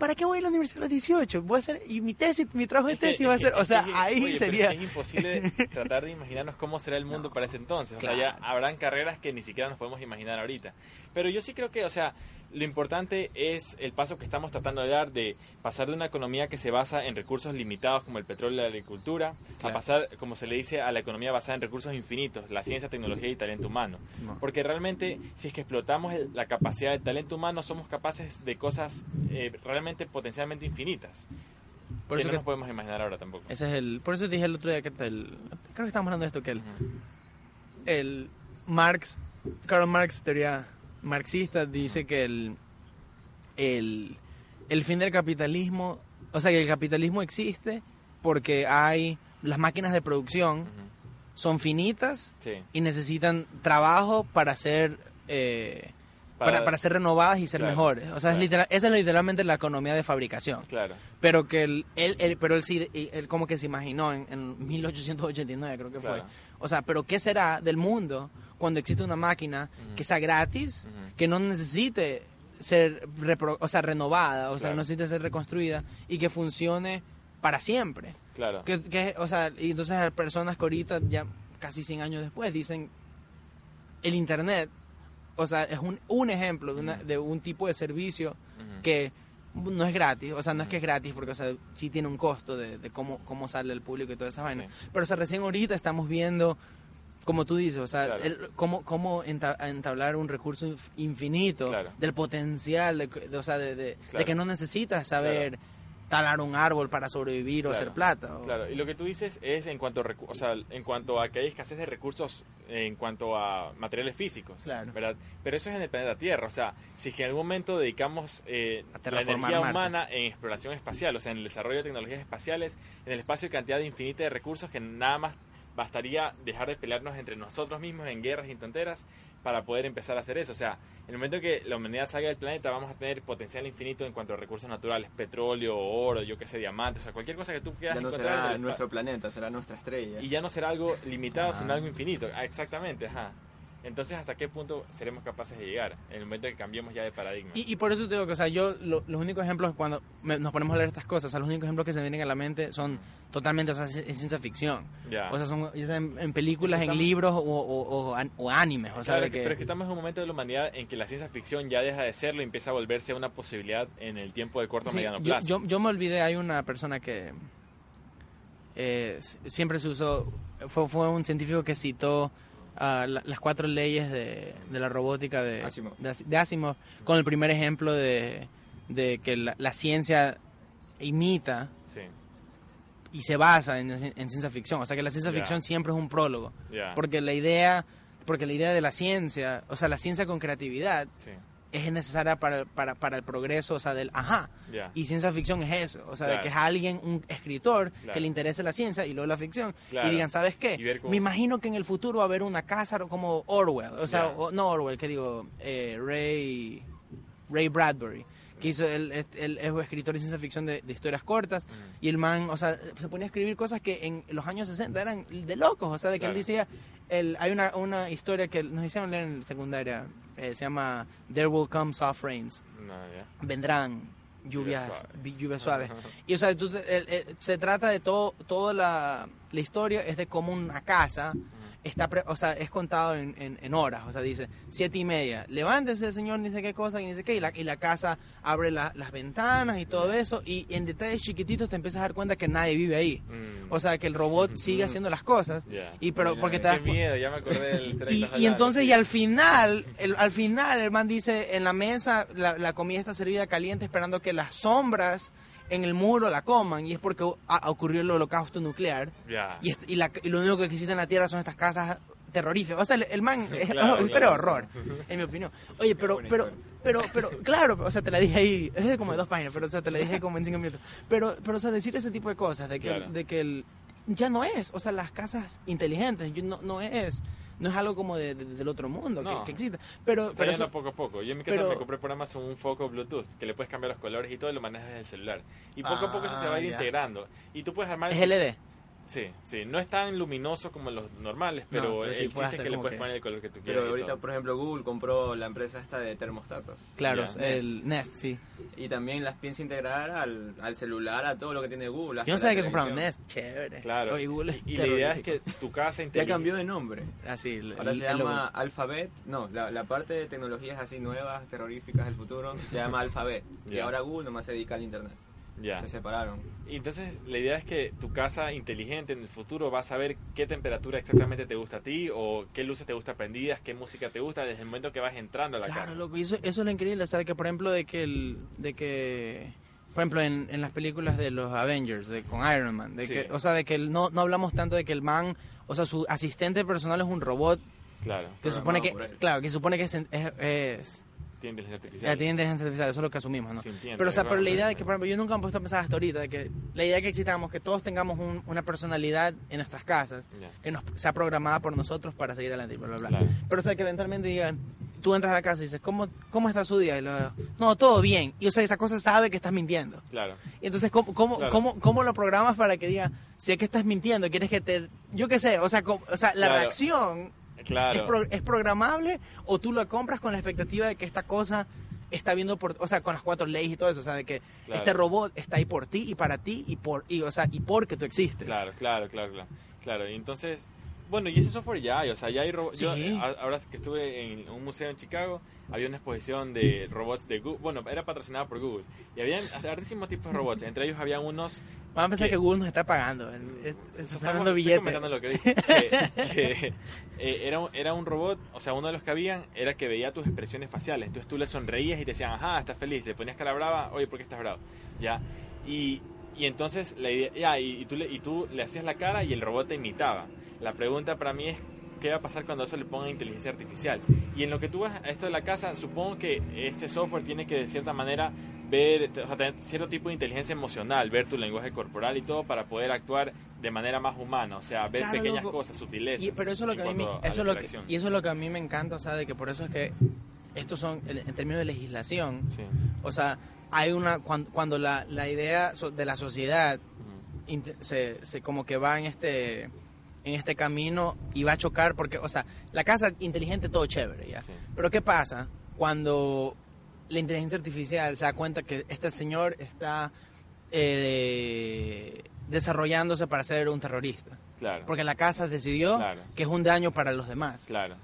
B: ¿Para qué voy a la universidad a los 18? Voy a hacer, y mi tesis, mi trabajo de tesis va a ser, o sea, ahí
D: oye,
B: sería...
D: Es imposible tratar de imaginarnos cómo será el mundo para ese entonces. O sea, ya habrán carreras que ni siquiera nos podemos imaginar ahorita. Pero yo sí creo que, o sea, lo importante es el paso que estamos tratando de dar de pasar de una economía que se basa en recursos limitados como el petróleo y la agricultura a pasar, como se le dice, a la economía basada en recursos infinitos, la ciencia, tecnología y talento humano. Porque realmente, si es que explotamos el- la capacidad del talento humano, somos capaces de cosas eh, realmente potencialmente infinitas.
B: Por
D: que
B: eso
D: no
B: que-
D: nos podemos imaginar ahora tampoco.
B: Ese es el, por eso dije el otro día que el, creo que estábamos hablando de esto, que el, el Marx, Karl Marx, teoría marxista, dice que el, el, el fin del capitalismo, o sea, que el capitalismo existe porque hay las máquinas de producción son finitas
D: Sí.
B: y necesitan trabajo para ser eh, para,
D: Para-
B: para ser renovadas y ser
D: Claro,
B: mejores. O sea, es literal- esa es literalmente la economía de fabricación.
D: Claro.
B: Pero que él, él, él- pero él él como que se imaginó en, en 1889 creo que fue. O sea, pero ¿qué será del mundo cuando existe una máquina que sea gratis, que no necesite ser repro- o sea, renovada, o sea,
D: Claro.
B: no necesite ser reconstruida y que funcione para siempre?
D: Claro.
B: Que, que, o sea, y entonces hay personas que ahorita ya casi 100 años después dicen el internet o sea, es un, un ejemplo de, una- de un tipo de servicio que no es gratis, o sea, no es que es gratis porque, o sea, sí tiene un costo de, de cómo, cómo sale al público y todas esas vainas.
D: Sí.
B: Pero, o sea, recién ahorita estamos viendo, como tú dices, o sea,
D: Claro.
B: el- cómo, cómo enta- entablar un recurso inf- infinito
D: Claro.
B: del potencial, de, de- o sea, de, de- que no necesitas saber talar un árbol para sobrevivir o hacer plata. o-
D: Claro, y lo que tú dices es en cuanto a, o sea, en cuanto a que hay escasez de recursos en cuanto a materiales físicos,
B: Claro.
D: ¿verdad? Pero eso es en el planeta Tierra, o sea, si es que en algún momento dedicamos eh, la energía
B: Marte.
D: humana en exploración espacial, o sea, en el desarrollo de tecnologías espaciales, en el espacio y cantidad de infinita de recursos que nada más bastaría dejar de pelearnos entre nosotros mismos en guerras y tonteras para poder empezar a hacer eso. O sea, en el momento que la humanidad salga del planeta vamos a tener potencial infinito en cuanto a recursos naturales, petróleo, oro, yo qué sé, diamantes, o sea, cualquier cosa que tú quieras
C: Ya no
D: encontrar.
C: será nuestro planeta, será nuestra estrella.
D: y ya no será algo limitado, sino
C: Ah.
D: algo infinito. Ah, exactamente, ajá. Entonces, ¿hasta qué punto seremos capaces de llegar? En el momento que cambiemos ya de paradigma.
B: Y, y por eso te digo que, o sea, yo, lo- los únicos ejemplos cuando me- nos ponemos a leer estas cosas, o sea, los únicos ejemplos que se me vienen a la mente son totalmente, o sea, es, es ciencia ficción. O sea, son en, en películas, en libros o, o- o an- o animes, o sea,
D: Claro,
B: de
D: que- pero es que estamos en un momento de la humanidad en que la ciencia ficción ya deja de serlo y empieza a volverse una posibilidad en el tiempo de corto a
B: Sí,
D: mediano plazo.
B: yo, yo me olvidé, hay una persona que eh, siempre se usó, fue, fue un científico que citó ah, la- las cuatro leyes de, de la robótica de
C: Asimov.
B: de Asi- de Asimov, con el primer ejemplo de, que la, la ciencia imita
D: Sí,
B: y se basa en, en ciencia ficción. O sea que la ciencia ficción siempre es un prólogo. Porque la idea, porque la idea de la ciencia, o sea, la ciencia con creatividad
D: Sí,
B: es necesaria para, para, para el progreso, o sea, del ajá. Y ciencia ficción es eso, o sea, de que es alguien, un escritor,
D: Claro.
B: que le interese la ciencia y luego la ficción,
D: Claro.
B: y digan, ¿sabes qué?
D: Cómo-
B: Me imagino que en el futuro va a haber una casa como Orwell, o sea, o- no Orwell, que digo, Eh, Ray, Ray Bradbury, que hizo, él, él es un escritor de ciencia ficción de, de historias cortas,
D: Ujú.
B: y el man, o sea, se ponía a escribir cosas que en los años 60 eran de locos, o sea, de que
D: Claro.
B: él decía, el, hay una, una historia que nos hicieron leer en secundaria, eh, se llama There Will Come Soft Rains.
D: No,
B: vendrán lluvias,
D: Lluvias suaves.
B: Y o sea, tú el- el- se trata de todo, toda la, la historia es de cómo una casa está, pre- o sea, es contado en, en- en horas, o sea, dice siete y media, levántese el señor, dice qué cosa, y dice qué, y la, y la casa abre la- las ventanas y todo eso, y en detalles chiquititos te empiezas a dar cuenta que nadie vive ahí.
D: Mm.
B: O sea, que el robot sigue haciendo las cosas,
D: Ya.
B: y pero porque te das
D: Qué
B: cu-
D: miedo, ya me acordé del
B: y, y entonces, y al final, el, al final, el man dice, en la mesa, la, la comida está servida caliente esperando que las sombras en el muro la coman, y es porque ocurrió el holocausto nuclear, y, y la- y lo único que existe en la Tierra son estas casas terroríficas. O sea, el, el man es
D: Claro,
B: una historia de
D: claro,
B: horror, en mi opinión. Oye, pero, pero, pero, pero, claro, o sea, te la dije ahí, es de como de dos páginas, pero, o sea, te la dije como en cinco minutos. Pero, pero, o sea, decir ese tipo de cosas, de que,
D: Claro.
B: de que el, ya no es, o sea, las casas inteligentes, yo- no, no es, no es algo como de, de- del otro mundo
D: No.
B: que, que existe. Pero, pero eso,
D: poco a poco. Yo en mi casa
B: pero-
D: me compré por Amazon un foco Bluetooth que le puedes cambiar los colores y todo y lo manejas desde el celular. Y poco a poco eso se va a ir
B: Ah,
D: integrando. Y tú puedes armar...
B: es LD.
D: Sí, sí. No es tan luminoso como los normales, pero,
B: pero
D: el
B: sí
D: chiste es que le puedes
B: que-
D: poner el color que tú quieras.
C: Pero
D: y
C: ahorita, por ejemplo, Google compró la empresa esta de termostatos.
B: Claro, el Nest, sí.
C: Y también las piensa integrar al, al celular, a todo lo que tiene Google.
B: Yo no sabía que compraron. Nest, chévere.
D: Claro.
B: Oye, Google es
D: y, y la idea es que tu casa
C: Ya cambió de nombre.
B: Así, el-
C: Ahora
B: el-
C: se
B: el logo.
C: llama Alphabet. No, la, la parte de tecnologías así nuevas, terroríficas del futuro, se llama Alphabet. Y
D: Ya.
C: ahora Google nomás se dedica al Internet.
D: Ya.
C: Se separaron.
D: Y entonces la idea es que tu casa inteligente en el futuro va a saber qué temperatura exactamente te gusta a ti o qué luces te gusta prendidas, qué música te gusta desde el momento que vas entrando a la
B: Claro,
D: casa.
B: y eso, eso es lo increíble, o sea, de que por ejemplo de que el, de que por ejemplo en, en las películas de los Avengers, de con Iron Man, de
D: Sí.
B: que, o sea, de que el- no, no hablamos tanto de que el man, o sea, su asistente personal es un robot
D: Claro.
B: que supone que, claro, que supone que es, es, es-
D: Tiene inteligencia
B: ya
D: artificial.
B: tiene inteligencia artificial, eso es lo que asumimos, ¿no?
D: Se entiende,
B: Pero, o sea, pero la idea de que, por ejemplo, yo nunca me he puesto a pensar hasta ahorita de que la idea de que existamos, que todos tengamos un- una personalidad en nuestras casas,
D: Ya.
B: que nos sea programada por nosotros para seguir adelante bla, bla, bla.
D: Claro.
B: Pero o sea, que eventualmente digan, tú entras a la casa y dices, ¿cómo, cómo está su día? Y lo, no, todo bien. Y o sea, esa cosa sabe que estás mintiendo.
D: Claro.
B: Y entonces, ¿cómo, cómo,
D: Claro.
B: cómo, cómo lo programas para que diga, si es que estás mintiendo, quieres que te... Yo qué sé, o sea, o sea la
D: Claro.
B: reacción
D: Claro.
B: es, pro- es programable o tú lo compras con la expectativa de que esta cosa está viendo por, o sea, con las cuatro leyes y todo eso, o sea, de que
D: Claro.
B: este robot está ahí por ti y para ti y por, y, o sea, y porque tú existes.
D: Claro, claro, claro, claro. Claro, y entonces Bueno, y ese software ya hay, o sea, ya hay robots.
B: Sí.
D: a- ahora que estuve en un museo en Chicago, había una exposición de robots de Google. Bueno, era patrocinada por Google. Y habían hartísimos tipos de robots. Entre ellos había unos.
B: Vamos a pensar
D: ¿Qué?
B: que Google nos está pagando. eh, eh, Está dando billetes.
D: comentando lo que dije. Que, que, eh, era, era un robot, o sea, uno de los que habían era que veía tus expresiones faciales. Entonces tú le sonreías y te decían, ajá, estás feliz. Le ponías cara brava, oye, ¿por qué estás bravo? Ya. Y, y entonces la idea, ya, y, y tú le, y tú le hacías la cara y el robot te imitaba. La pregunta para mí es, ¿qué va a pasar cuando eso le ponga inteligencia artificial? Y en lo que tú vas a esto de la casa, supongo que este software tiene que de cierta manera ver, o sea, tener cierto tipo de inteligencia emocional, ver tu lenguaje corporal y todo para poder actuar de manera más humana, o sea, ver
B: Claro,
D: pequeñas
B: loco.
D: cosas, sutilezas.
B: Y- pero eso es lo que a mí,
D: a
B: eso es lo que, y eso es lo que a mí me encanta, o sea, de que por eso es que estos son, en en términos de legislación,
D: Sí.
B: o sea, hay una, cuando, cuando la, la idea de la sociedad se, se como que va en este en este camino y va a chocar porque, o sea, la casa inteligente todo chévere, ¿ya?
D: Sí.
B: Pero ¿qué pasa cuando la inteligencia artificial se da cuenta que este señor está eh, desarrollándose para ser un terrorista?
D: Claro.
B: Porque la casa decidió
D: Claro.
B: que es un daño para los demás.
D: Claro.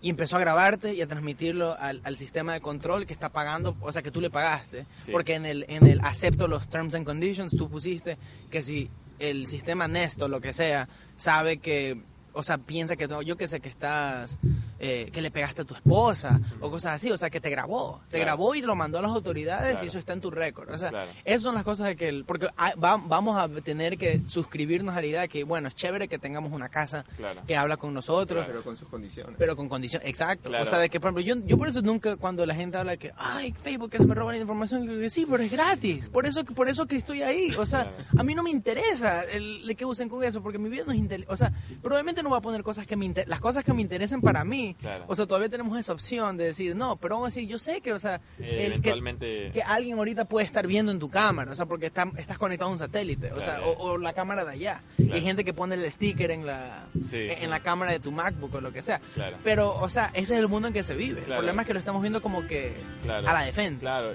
B: Y empezó a grabarte y a transmitirlo al, al sistema de control que está pagando, o sea, que tú le pagaste.
D: Sí.
B: Porque en el, en el acepto los terms and conditions, tú pusiste que si el sistema Nest o lo que sea sabe que, o sea, piensa que no, yo que sé que estás, eh, que le pegaste a tu esposa o cosas así, o sea, que te grabó. Te
D: Claro.
B: grabó y lo mandó a las autoridades
D: Claro.
B: y eso está en tu récord. O sea,
D: Claro.
B: esas son las cosas de que, el- porque va- vamos a tener que suscribirnos a la idea de que, bueno, es chévere que tengamos una casa que habla con nosotros,
C: Pero con sus condiciones.
B: pero con condición, exacto. O sea, de que, por ejemplo, yo, yo por eso nunca, cuando la gente habla de que, ay, Facebook, que se me roban la información, yo digo que sí, pero es gratis. Por eso, que- por eso que estoy ahí. O sea, a mí no me interesa el, de que usen con eso, porque mi vida no es O sea, probablemente no voy a poner cosas que me inter- las cosas que me interesen para mí.
D: Claro.
B: O sea, todavía tenemos esa opción de decir, no, pero vamos a decir, yo sé que, o sea,
D: Eh,
B: el que-
D: eventualmente.
B: que alguien ahorita puede estar viendo en tu cámara, o sea, porque está- estás conectado a un satélite, o sea,
D: Claro.
B: o, o la cámara de allá.
D: Claro.
B: Y hay gente que pone el sticker en la,
D: Sí.
B: en la cámara de tu MacBook o lo que sea.
D: Claro.
B: Pero, o sea, ese es el mundo en que se vive. El
D: Claro.
B: problema es que lo estamos viendo como que
D: Claro.
B: a la defensa.
D: Claro.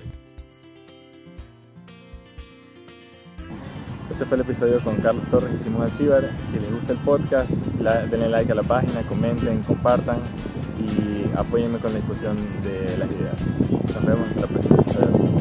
A: Ese fue el episodio con Carlos Torres y Simón Alcibar. Si les gusta el podcast, denle like a la página, comenten, compartan y apóyenme con la difusión de las ideas. Nos vemos en la próxima.